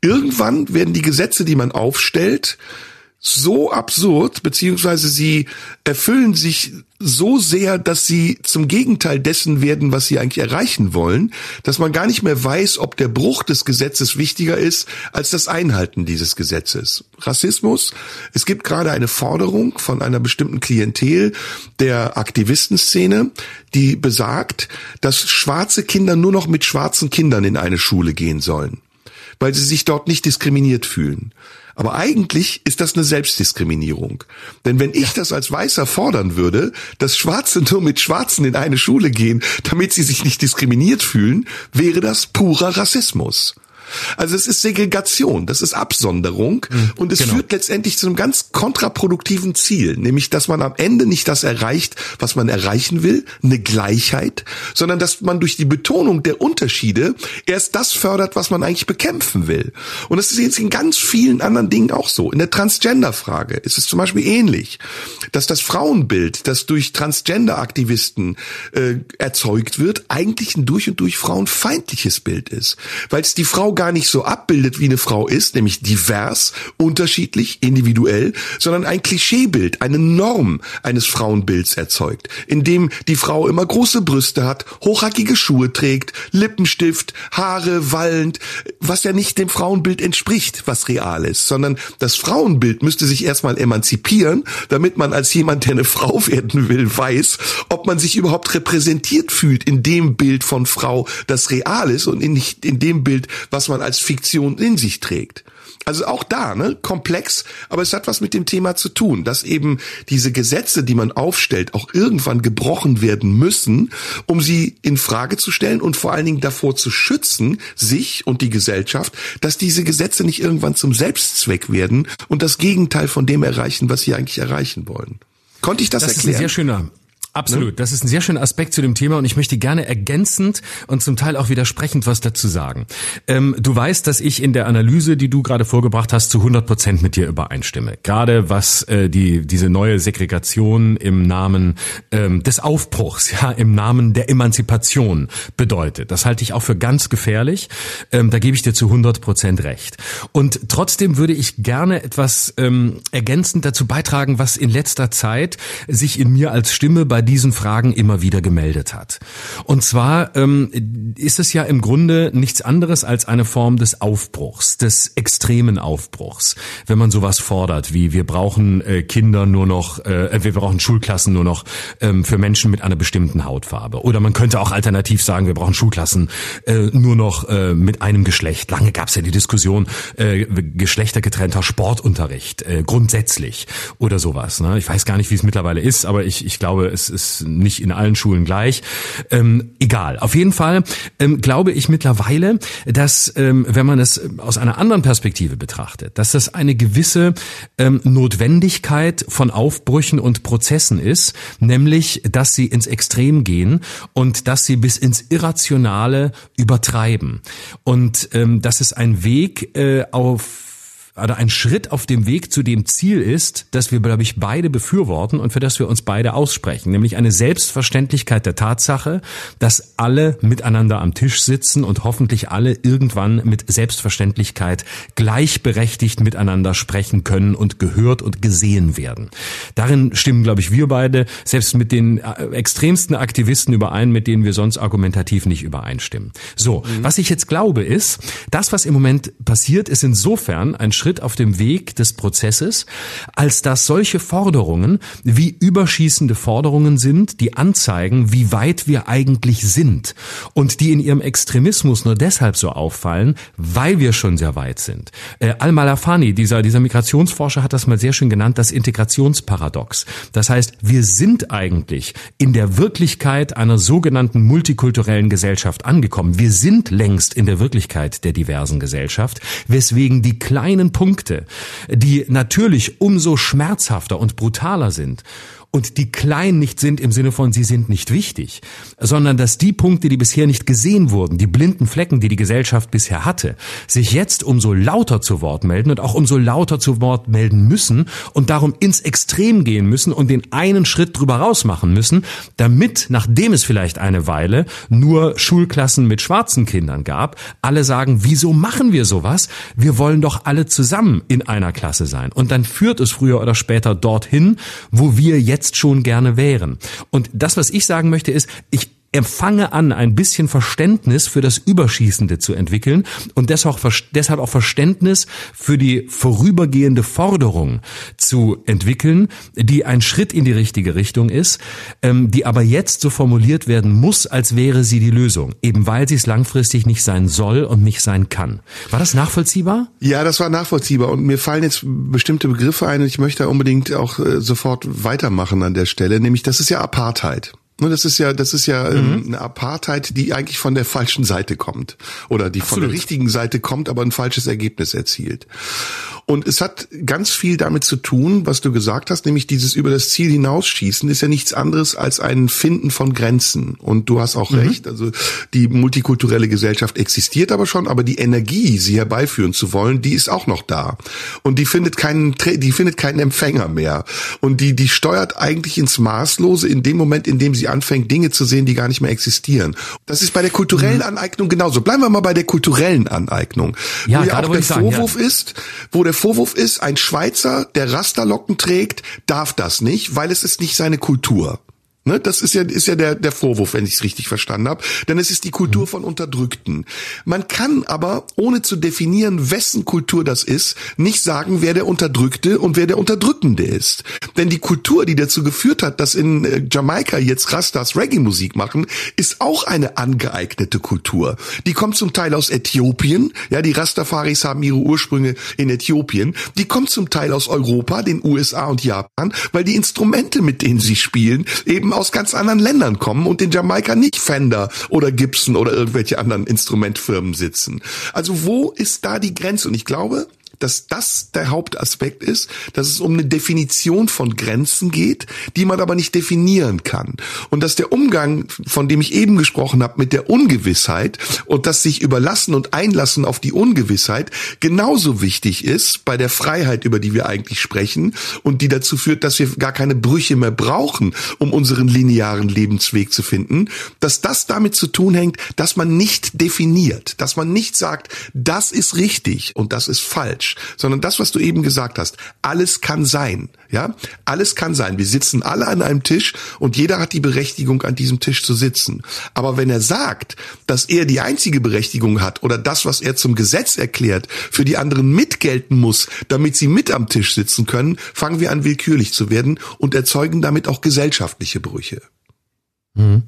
Irgendwann werden die Gesetze, die man aufstellt, so absurd, beziehungsweise sie erfüllen sich so sehr, dass sie zum Gegenteil dessen werden, was sie eigentlich erreichen wollen, dass man gar nicht mehr weiß, ob der Bruch des Gesetzes wichtiger ist als das Einhalten dieses Gesetzes. Rassismus. Es gibt gerade eine Forderung von einer bestimmten Klientel der Aktivistenszene, die besagt, dass schwarze Kinder nur noch mit schwarzen Kindern in eine Schule gehen sollen, weil sie sich dort nicht diskriminiert fühlen. Aber eigentlich ist das eine Selbstdiskriminierung. Denn wenn ich das als Weißer fordern würde, dass Schwarze nur mit Schwarzen in eine Schule gehen, damit sie sich nicht diskriminiert fühlen, wäre das purer Rassismus. Also es ist Segregation, das ist Absonderung mhm, und es genau. führt letztendlich zu einem ganz kontraproduktiven Ziel, nämlich dass man am Ende nicht das erreicht, was man erreichen will, eine Gleichheit, sondern dass man durch die Betonung der Unterschiede erst das fördert, was man eigentlich bekämpfen will. Und das ist jetzt in ganz vielen anderen Dingen auch so. In der Transgender-Frage ist es zum Beispiel ähnlich, dass das Frauenbild, das durch Transgender-Aktivisten äh, erzeugt wird, eigentlich ein durch und durch frauenfeindliches Bild ist, weil es die Frau gar nicht so abbildet, wie eine Frau ist, nämlich divers, unterschiedlich, individuell, sondern ein Klischeebild, eine Norm eines Frauenbilds erzeugt, in dem die Frau immer große Brüste hat, hochhackige Schuhe trägt, Lippenstift, Haare wallend, was ja nicht dem Frauenbild entspricht, was real ist, sondern das Frauenbild müsste sich erstmal emanzipieren, damit man als jemand, der eine Frau werden will, weiß, ob man sich überhaupt repräsentiert fühlt in dem Bild von Frau, das real ist und nicht in dem Bild, was man als Fiktion in sich trägt. Also auch da, ne, komplex, aber es hat was mit dem Thema zu tun, dass eben diese Gesetze, die man aufstellt, auch irgendwann gebrochen werden müssen, um sie in Frage zu stellen und vor allen Dingen davor zu schützen, sich und die Gesellschaft, dass diese Gesetze nicht irgendwann zum Selbstzweck werden und das Gegenteil von dem erreichen, was sie eigentlich erreichen wollen. Konnte ich das, das erklären? Das ist ein sehr schöner, Absolut. Ne? Das ist ein sehr schöner Aspekt zu dem Thema und ich möchte gerne ergänzend und zum Teil auch widersprechend was dazu sagen. Ähm, du weißt, dass ich in der Analyse, die du gerade vorgebracht hast, zu 100 Prozent mit dir übereinstimme. Gerade was äh, die, diese neue Segregation im Namen ähm, des Aufbruchs, ja, im Namen der Emanzipation bedeutet. Das halte ich auch für ganz gefährlich. Ähm, da gebe ich dir zu 100 Prozent recht. Und trotzdem würde ich gerne etwas ähm, ergänzend dazu beitragen, was in letzter Zeit sich in mir als Stimme bei diesen Fragen immer wieder gemeldet hat. Und zwar ähm, ist es ja im Grunde nichts anderes als eine Form des Aufbruchs, des extremen Aufbruchs, wenn man sowas fordert, wie wir brauchen äh, Kinder nur noch, äh, wir brauchen Schulklassen nur noch ähm, für Menschen mit einer bestimmten Hautfarbe. Oder man könnte auch alternativ sagen, wir brauchen Schulklassen äh, nur noch äh, mit einem Geschlecht. Lange gab es ja die Diskussion, äh, geschlechtergetrennter Sportunterricht, äh, grundsätzlich oder sowas. Ne? Ich weiß gar nicht, wie es mittlerweile ist, aber ich, ich glaube, es ist nicht in allen Schulen gleich. Ähm, egal. Auf jeden Fall ähm, glaube ich mittlerweile, dass ähm, wenn man es aus einer anderen Perspektive betrachtet, dass das eine gewisse ähm, Notwendigkeit von Aufbrüchen und Prozessen ist, nämlich, dass sie ins Extrem gehen und dass sie bis ins Irrationale übertreiben. Und ähm, dass es ein Weg äh, auf oder ein Schritt auf dem Weg zu dem Ziel ist, dass wir, glaube ich, beide befürworten und für das wir uns beide aussprechen, nämlich eine Selbstverständlichkeit der Tatsache, dass alle miteinander am Tisch sitzen und hoffentlich alle irgendwann mit Selbstverständlichkeit gleichberechtigt miteinander sprechen können und gehört und gesehen werden. Darin stimmen, glaube ich, wir beide selbst mit den äh, extremsten Aktivisten überein, mit denen wir sonst argumentativ nicht übereinstimmen. So, mhm. was ich jetzt glaube ist, das, was im Moment passiert, ist insofern ein Schritt auf dem Weg des Prozesses, als dass solche Forderungen wie überschießende Forderungen sind, die anzeigen, wie weit wir eigentlich sind und die in ihrem Extremismus nur deshalb so auffallen, weil wir schon sehr weit sind. Äh, Al-Malafani, dieser, dieser Migrationsforscher, hat das mal sehr schön genannt, das Integrationsparadox. Das heißt, wir sind eigentlich in der Wirklichkeit einer sogenannten multikulturellen Gesellschaft angekommen. Wir sind längst in der Wirklichkeit der diversen Gesellschaft, weswegen die kleinen Punkte, die natürlich umso schmerzhafter und brutaler sind und die klein nicht sind im Sinne von sie sind nicht wichtig, sondern dass die Punkte, die bisher nicht gesehen wurden, die blinden Flecken, die die Gesellschaft bisher hatte, sich jetzt umso lauter zu Wort melden und auch umso lauter zu Wort melden müssen und darum ins Extrem gehen müssen und den einen Schritt drüber raus machen müssen, damit, nachdem es vielleicht eine Weile nur Schulklassen mit schwarzen Kindern gab, alle sagen, wieso machen wir sowas? Wir wollen doch alle zusammen in einer Klasse sein. Und dann führt es früher oder später dorthin, wo wir jetzt schon gerne wären. Und das, was ich sagen möchte, ist, ich empfange an, ein bisschen Verständnis für das Überschießende zu entwickeln und deshalb auch Verständnis für die vorübergehende Forderung zu entwickeln, die ein Schritt in die richtige Richtung ist, ähm, die aber jetzt so formuliert werden muss, als wäre sie die Lösung, eben weil sie es langfristig nicht sein soll und nicht sein kann. War das nachvollziehbar? Ja, das war nachvollziehbar und mir fallen jetzt bestimmte Begriffe ein und ich möchte unbedingt auch äh, sofort weitermachen an der Stelle, nämlich das ist ja Apartheid. Ne, das ist ja, das ist ja ähm, mhm. eine Apartheid, die eigentlich von der falschen Seite kommt oder die Absolut. von der richtigen Seite kommt, aber ein falsches Ergebnis erzielt. Und es hat ganz viel damit zu tun, was du gesagt hast, nämlich dieses über das Ziel hinausschießen ist ja nichts anderes als ein Finden von Grenzen. Und du hast auch mhm. recht, also die multikulturelle Gesellschaft existiert aber schon, aber die Energie, sie herbeiführen zu wollen, die ist auch noch da. Und die findet keinen, die findet keinen Empfänger mehr. Und die, die steuert eigentlich ins Maßlose in dem Moment, in dem sie anfängt, Dinge zu sehen, die gar nicht mehr existieren. Das ist bei der kulturellen mhm. Aneignung genauso. Bleiben wir mal bei der kulturellen Aneignung. Ja, wo ja auch der Vorwurf sagen, ja. ist, wo der Vorwurf ist, ein Schweizer, der Rasterlocken trägt, darf das nicht, weil es ist nicht seine Kultur. Ne, das ist ja, ist ja der, der Vorwurf, wenn ich es richtig verstanden habe. Denn es ist die Kultur mhm. von Unterdrückten. Man kann aber, ohne zu definieren, wessen Kultur das ist, nicht sagen, wer der Unterdrückte und wer der Unterdrückende ist. Denn die Kultur, die dazu geführt hat, dass in äh, Jamaika jetzt Rastas Reggae-Musik machen, ist auch eine angeeignete Kultur. Die kommt zum Teil aus Äthiopien. Ja, die Rastafaris haben ihre Ursprünge in Äthiopien. Die kommt zum Teil aus Europa, den USA und Japan, weil die Instrumente, mit denen sie spielen, eben aus ganz anderen Ländern kommen und in Jamaika nicht Fender oder Gibson oder irgendwelche anderen Instrumentfirmen sitzen. Also wo ist da die Grenze? Und ich glaube, dass das der Hauptaspekt ist, dass es um eine Definition von Grenzen geht, die man aber nicht definieren kann. Und dass der Umgang, von dem ich eben gesprochen habe, mit der Ungewissheit und das sich überlassen und einlassen auf die Ungewissheit genauso wichtig ist bei der Freiheit, über die wir eigentlich sprechen und die dazu führt, dass wir gar keine Brüche mehr brauchen, um unseren linearen Lebensweg zu finden, dass das damit zu tun hängt, dass man nicht definiert, dass man nicht sagt, das ist richtig und das ist falsch sondern das, was du eben gesagt hast, alles kann sein, ja, alles kann sein. Wir sitzen alle an einem Tisch und jeder hat die Berechtigung, an diesem Tisch zu sitzen. Aber wenn er sagt, dass er die einzige Berechtigung hat oder das, was er zum Gesetz erklärt, für die anderen mitgelten muss, damit sie mit am Tisch sitzen können, fangen wir an willkürlich zu werden und erzeugen damit auch gesellschaftliche Brüche. Mhm.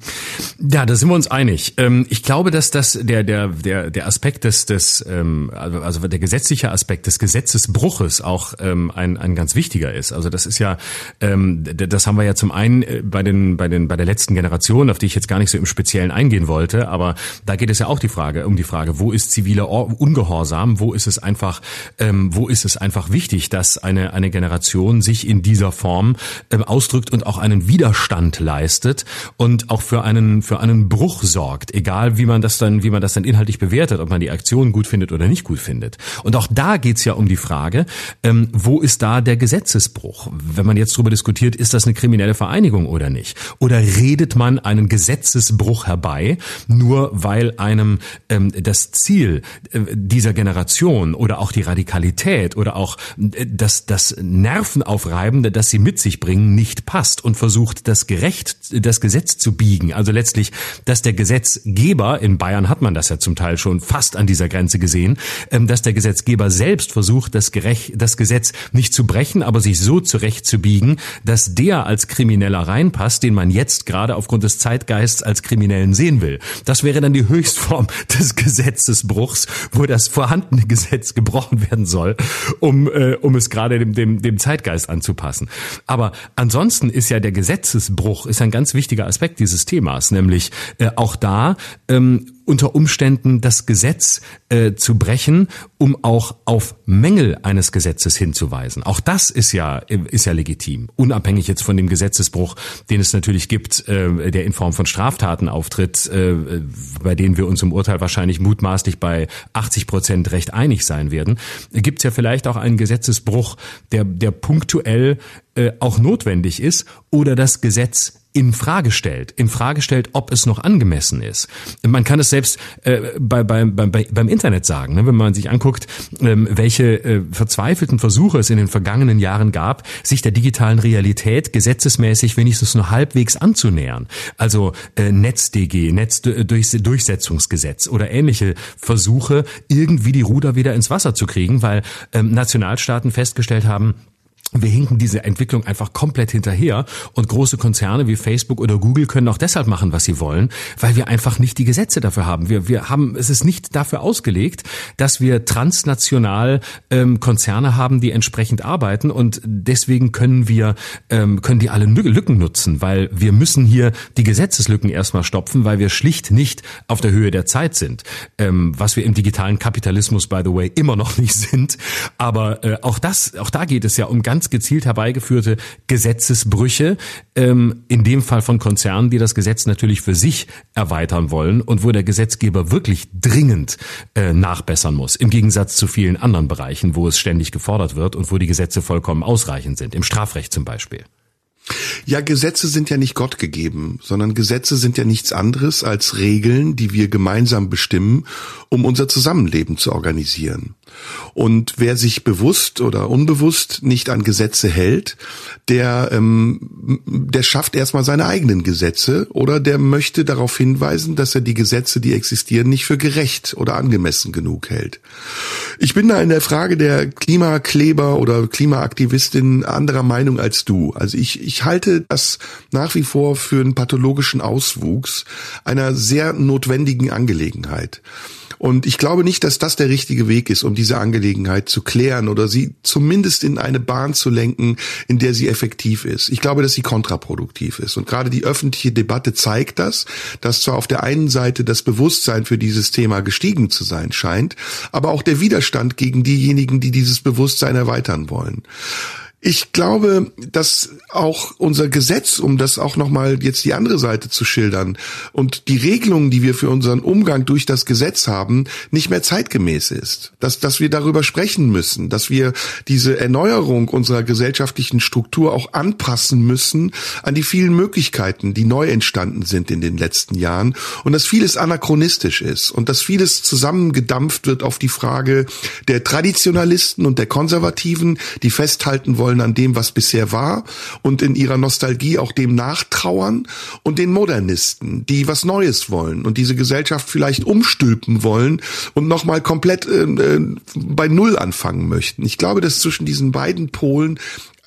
Ja, da sind wir uns einig. Ähm, ich glaube, dass das der der der der Aspekt des des ähm, also, also der gesetzliche Aspekt des Gesetzesbruches auch ähm, ein ein ganz wichtiger ist. Also das ist ja das haben wir ja zum einen äh, bei den bei den bei der letzten Generation, auf die ich jetzt gar nicht so im Speziellen eingehen wollte, aber da geht es ja auch die Frage um die Frage, wo ist ziviler Ungehorsam, wo ist es einfach wo ist es einfach wichtig, dass eine eine Generation sich in dieser Form ausdrückt und auch einen Widerstand leistet und und auch für einen für einen Bruch sorgt, egal wie man das dann wie man das dann inhaltlich bewertet, ob man die Aktion gut findet oder nicht gut findet. Und auch da geht's ja um die Frage, ähm, wo ist da der Gesetzesbruch? Wenn man jetzt darüber diskutiert, ist das eine kriminelle Vereinigung oder nicht? Oder redet man einen Gesetzesbruch herbei, nur weil einem ähm, das Ziel äh, dieser Generation oder auch die Radikalität oder auch äh, das das Nervenaufreibende, das sie mit sich bringen, nicht passt und versucht das gerecht das Gesetz zu biegen. Also letztlich, dass der Gesetzgeber, in Bayern hat man das ja zum Teil schon fast an dieser Grenze gesehen, ähm, dass der Gesetzgeber selbst versucht, das, Gerecht, das Gesetz nicht zu brechen, aber sich so zurechtzubiegen, dass der als Krimineller reinpasst, den man jetzt gerade aufgrund des Zeitgeists als Kriminellen sehen will. Das wäre dann die Höchstform des Gesetzesbruchs, wo das vorhandene Gesetz gebrochen werden soll, um, äh, um es gerade dem, dem, dem Zeitgeist anzupassen. Aber ansonsten ist ja der Gesetzesbruch ist ein ganz wichtiger Aspekt Aspekt dieses Themas, nämlich äh, auch da ähm, unter Umständen das Gesetz äh, zu brechen, um auch auf Mängel eines Gesetzes hinzuweisen. Auch das ist ja ist ja legitim, unabhängig jetzt von dem Gesetzesbruch, den es natürlich gibt, äh, der in Form von Straftaten auftritt, äh, bei denen wir uns im Urteil wahrscheinlich mutmaßlich bei 80 Prozent recht einig sein werden. Gibt es ja vielleicht auch einen Gesetzesbruch, der der punktuell äh, auch notwendig ist oder das Gesetz in Frage stellt, in Frage stellt, ob es noch angemessen ist. Man kann es selbst äh, bei, bei, bei, beim Internet sagen, ne? wenn man sich anguckt, ähm, welche äh, verzweifelten Versuche es in den vergangenen Jahren gab, sich der digitalen Realität gesetzesmäßig wenigstens nur halbwegs anzunähern. Also äh, NetzDG, Netzdurchsetzungsgesetz oder ähnliche Versuche, irgendwie die Ruder wieder ins Wasser zu kriegen, weil ähm, Nationalstaaten festgestellt haben, wir hinken diese Entwicklung einfach komplett hinterher und große Konzerne wie Facebook oder Google können auch deshalb machen, was sie wollen, weil wir einfach nicht die Gesetze dafür haben. Wir, wir haben, es ist nicht dafür ausgelegt, dass wir transnational ähm, Konzerne haben, die entsprechend arbeiten und deswegen können wir, ähm, können die alle Lücken nutzen, weil wir müssen hier die Gesetzeslücken erstmal stopfen, weil wir schlicht nicht auf der Höhe der Zeit sind, ähm, was wir im digitalen Kapitalismus, by the way, immer noch nicht sind. Aber äh, auch das, auch da geht es ja um ganz ganz gezielt herbeigeführte Gesetzesbrüche, ähm, in dem Fall von Konzernen, die das Gesetz natürlich für sich erweitern wollen und wo der Gesetzgeber wirklich dringend äh, nachbessern muss, im Gegensatz zu vielen anderen Bereichen, wo es ständig gefordert wird und wo die Gesetze vollkommen ausreichend sind, im Strafrecht zum Beispiel. Ja, Gesetze sind ja nicht Gott gegeben, sondern Gesetze sind ja nichts anderes als Regeln, die wir gemeinsam bestimmen, um unser Zusammenleben zu organisieren. Und wer sich bewusst oder unbewusst nicht an Gesetze hält, der, ähm, der schafft erstmal seine eigenen Gesetze oder der möchte darauf hinweisen, dass er die Gesetze, die existieren, nicht für gerecht oder angemessen genug hält. Ich bin da in der Frage der Klimakleber oder Klimaaktivistin anderer Meinung als du. Also ich, ich halte das nach wie vor für einen pathologischen Auswuchs einer sehr notwendigen Angelegenheit. Und ich glaube nicht, dass das der richtige Weg ist, um diese Angelegenheit zu klären oder sie zumindest in eine Bahn zu lenken, in der sie effektiv ist. Ich glaube, dass sie kontraproduktiv ist. Und gerade die öffentliche Debatte zeigt das, dass zwar auf der einen Seite das Bewusstsein für dieses Thema gestiegen zu sein scheint, aber auch der Widerstand gegen diejenigen, die dieses Bewusstsein erweitern wollen. Ich glaube, dass auch unser Gesetz, um das auch nochmal jetzt die andere Seite zu schildern, und die Regelungen, die wir für unseren Umgang durch das Gesetz haben, nicht mehr zeitgemäß ist. Dass, dass wir darüber sprechen müssen, dass wir diese Erneuerung unserer gesellschaftlichen Struktur auch anpassen müssen an die vielen Möglichkeiten, die neu entstanden sind in den letzten Jahren und dass vieles anachronistisch ist und dass vieles zusammengedampft wird auf die Frage der Traditionalisten und der Konservativen, die festhalten wollen, wollen an dem, was bisher war und in ihrer Nostalgie auch dem nachtrauern und den Modernisten, die was Neues wollen und diese Gesellschaft vielleicht umstülpen wollen und nochmal komplett äh, äh, bei Null anfangen möchten. Ich glaube, dass zwischen diesen beiden Polen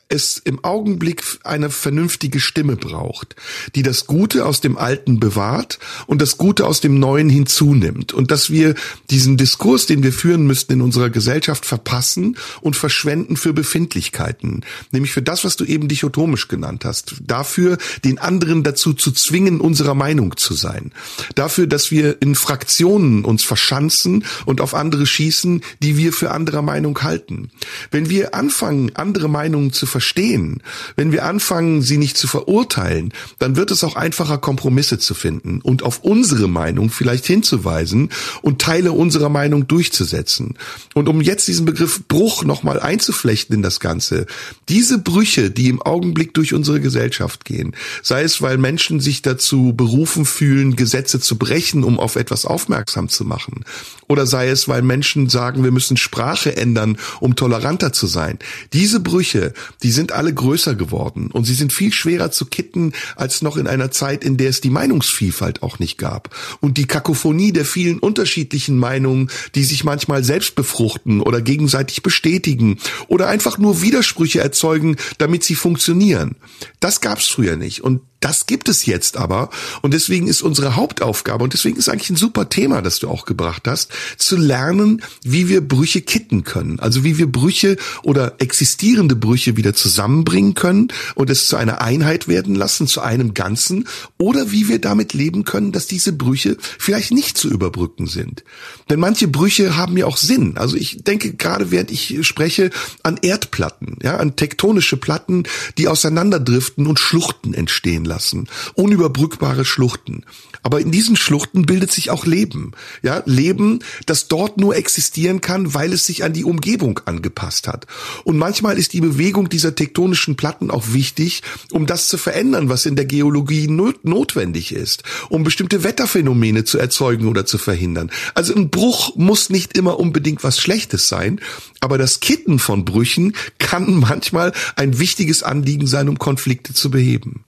es im Augenblick eine vernünftige Stimme braucht, die das Gute aus dem Alten bewahrt und das Gute aus dem Neuen hinzunimmt. Und dass wir diesen Diskurs, den wir führen müssten in unserer Gesellschaft verpassen und verschwenden für Befindlichkeiten, nämlich für das, was du eben dichotomisch genannt hast, dafür den anderen dazu zu zwingen, unserer Meinung zu sein, dafür, dass wir in Fraktionen uns verschanzen und auf andere schießen, die wir für anderer Meinung halten. Wenn wir anfangen, andere Meinungen zu verstehen, wenn wir anfangen, sie nicht zu verurteilen, dann wird es auch einfacher, Kompromisse zu finden und auf unsere Meinung vielleicht hinzuweisen und Teile unserer Meinung durchzusetzen. Und um jetzt diesen Begriff Bruch nochmal einzuflechten in das Ganze, diese Brüche, die im Augenblick durch unsere Gesellschaft gehen, sei es, weil Menschen sich dazu berufen fühlen, Gesetze zu brechen, um auf etwas aufmerksam zu machen, oder sei es, weil Menschen sagen, wir müssen Sprache ändern, um toleranter zu sein. Diese Brüche, die sind alle größer geworden und sie sind viel schwerer zu kitten als noch in einer Zeit, in der es die Meinungsvielfalt auch nicht gab. Und die Kakophonie der vielen unterschiedlichen Meinungen, die sich manchmal selbst befruchten oder gegenseitig bestätigen oder einfach nur Widersprüche erzeugen, damit sie funktionieren. Das gab's früher nicht. Und Das gibt es jetzt aber. Und deswegen ist unsere Hauptaufgabe, und deswegen ist eigentlich ein super Thema, das du auch gebracht hast, zu lernen, wie wir Brüche kitten können. Also wie wir Brüche oder existierende Brüche wieder zusammenbringen können und es zu einer Einheit werden lassen, zu einem Ganzen. Oder wie wir damit leben können, dass diese Brüche vielleicht nicht zu überbrücken sind. Denn manche Brüche haben ja auch Sinn. Also ich denke gerade, während ich spreche, an Erdplatten, ja, an tektonische Platten, die auseinanderdriften und Schluchten entstehen lassen. Unüberbrückbare Schluchten. Aber in diesen Schluchten bildet sich auch Leben. Ja, Leben, das dort nur existieren kann, weil es sich an die Umgebung angepasst hat. Und manchmal ist die Bewegung dieser tektonischen Platten auch wichtig, um das zu verändern, was in der Geologie not notwendig ist, um bestimmte Wetterphänomene zu erzeugen oder zu verhindern. Also ein Bruch muss nicht immer unbedingt was Schlechtes sein, aber das Kitten von Brüchen kann manchmal ein wichtiges Anliegen sein, um Konflikte zu beheben.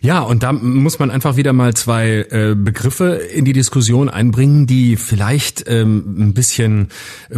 Ja, und da muss man einfach wieder mal zwei äh, Begriffe in die Diskussion einbringen, die vielleicht ähm, ein bisschen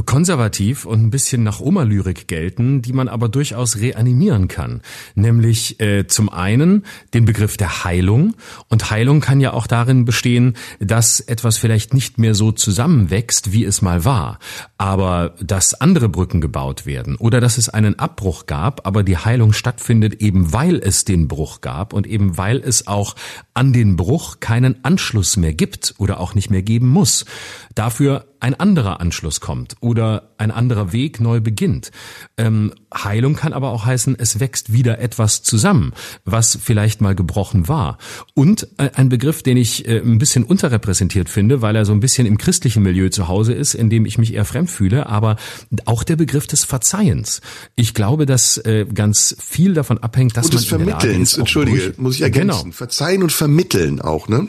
konservativ und ein bisschen nach Oma-Lyrik gelten, die man aber durchaus reanimieren kann. Nämlich äh, zum einen den Begriff der Heilung. Und Heilung kann ja auch darin bestehen, dass etwas vielleicht nicht mehr so zusammenwächst, wie es mal war, aber dass andere Brücken gebaut werden oder dass es einen Abbruch gab, aber die Heilung stattfindet eben, weil es den Bruch gab und eben weil es auch an den Bruch keinen Anschluss mehr gibt oder auch nicht mehr geben muss. Dafür ein anderer Anschluss kommt oder ein anderer Weg neu beginnt. Ähm, Heilung kann aber auch heißen, es wächst wieder etwas zusammen, was vielleicht mal gebrochen war. Und äh, ein Begriff, den ich äh, ein bisschen unterrepräsentiert finde, weil er so ein bisschen im christlichen Milieu zu Hause ist, in dem ich mich eher fremd fühle, aber auch der Begriff des Verzeihens. Ich glaube, dass äh, ganz viel davon abhängt, dass und des man Vermittelns, entschuldige, muss ich ergänzen. Genau. Verzeihen und vermitteln auch, ne?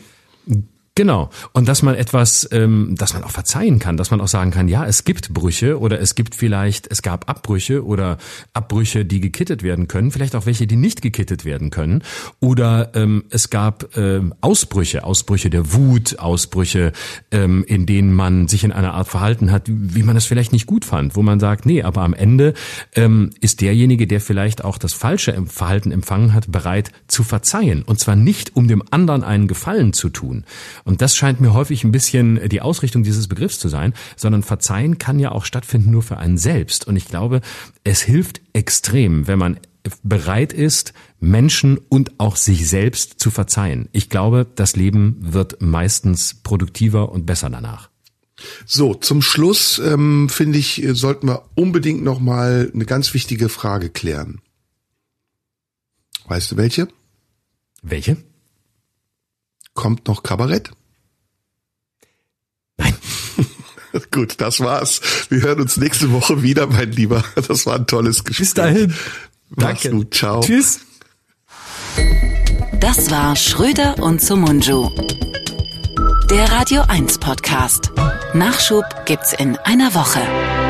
Genau. Und dass man etwas, ähm, dass man auch verzeihen kann, dass man auch sagen kann, ja, es gibt Brüche oder es gibt vielleicht, es gab Abbrüche oder Abbrüche, die gekittet werden können, vielleicht auch welche, die nicht gekittet werden können. Oder ähm, es gab ähm, Ausbrüche, Ausbrüche der Wut, Ausbrüche, ähm, in denen man sich in einer Art verhalten hat, wie man es vielleicht nicht gut fand, wo man sagt, nee, aber am Ende ähm, ist derjenige, der vielleicht auch das falsche Verhalten empfangen hat, bereit zu verzeihen. Und zwar nicht, um dem anderen einen Gefallen zu tun und das scheint mir häufig ein bisschen die Ausrichtung dieses Begriffs zu sein, sondern Verzeihen kann ja auch stattfinden nur für einen selbst. Und ich glaube, es hilft extrem, wenn man bereit ist, Menschen und auch sich selbst zu verzeihen. Ich glaube, das Leben wird meistens produktiver und besser danach. So, zum Schluss ähm, finde ich, sollten wir unbedingt noch mal eine ganz wichtige Frage klären. Weißt du welche? Welche? Kommt noch Kabarett? Nein. Gut, das war's. Wir hören uns nächste Woche wieder, mein Lieber. Das war ein tolles Gespräch. Bis dahin. Mach's Danke. gut. Ciao. Tschüss. Das war Schröder und Sumunju. Der Radio 1 Podcast. Nachschub gibt's in einer Woche.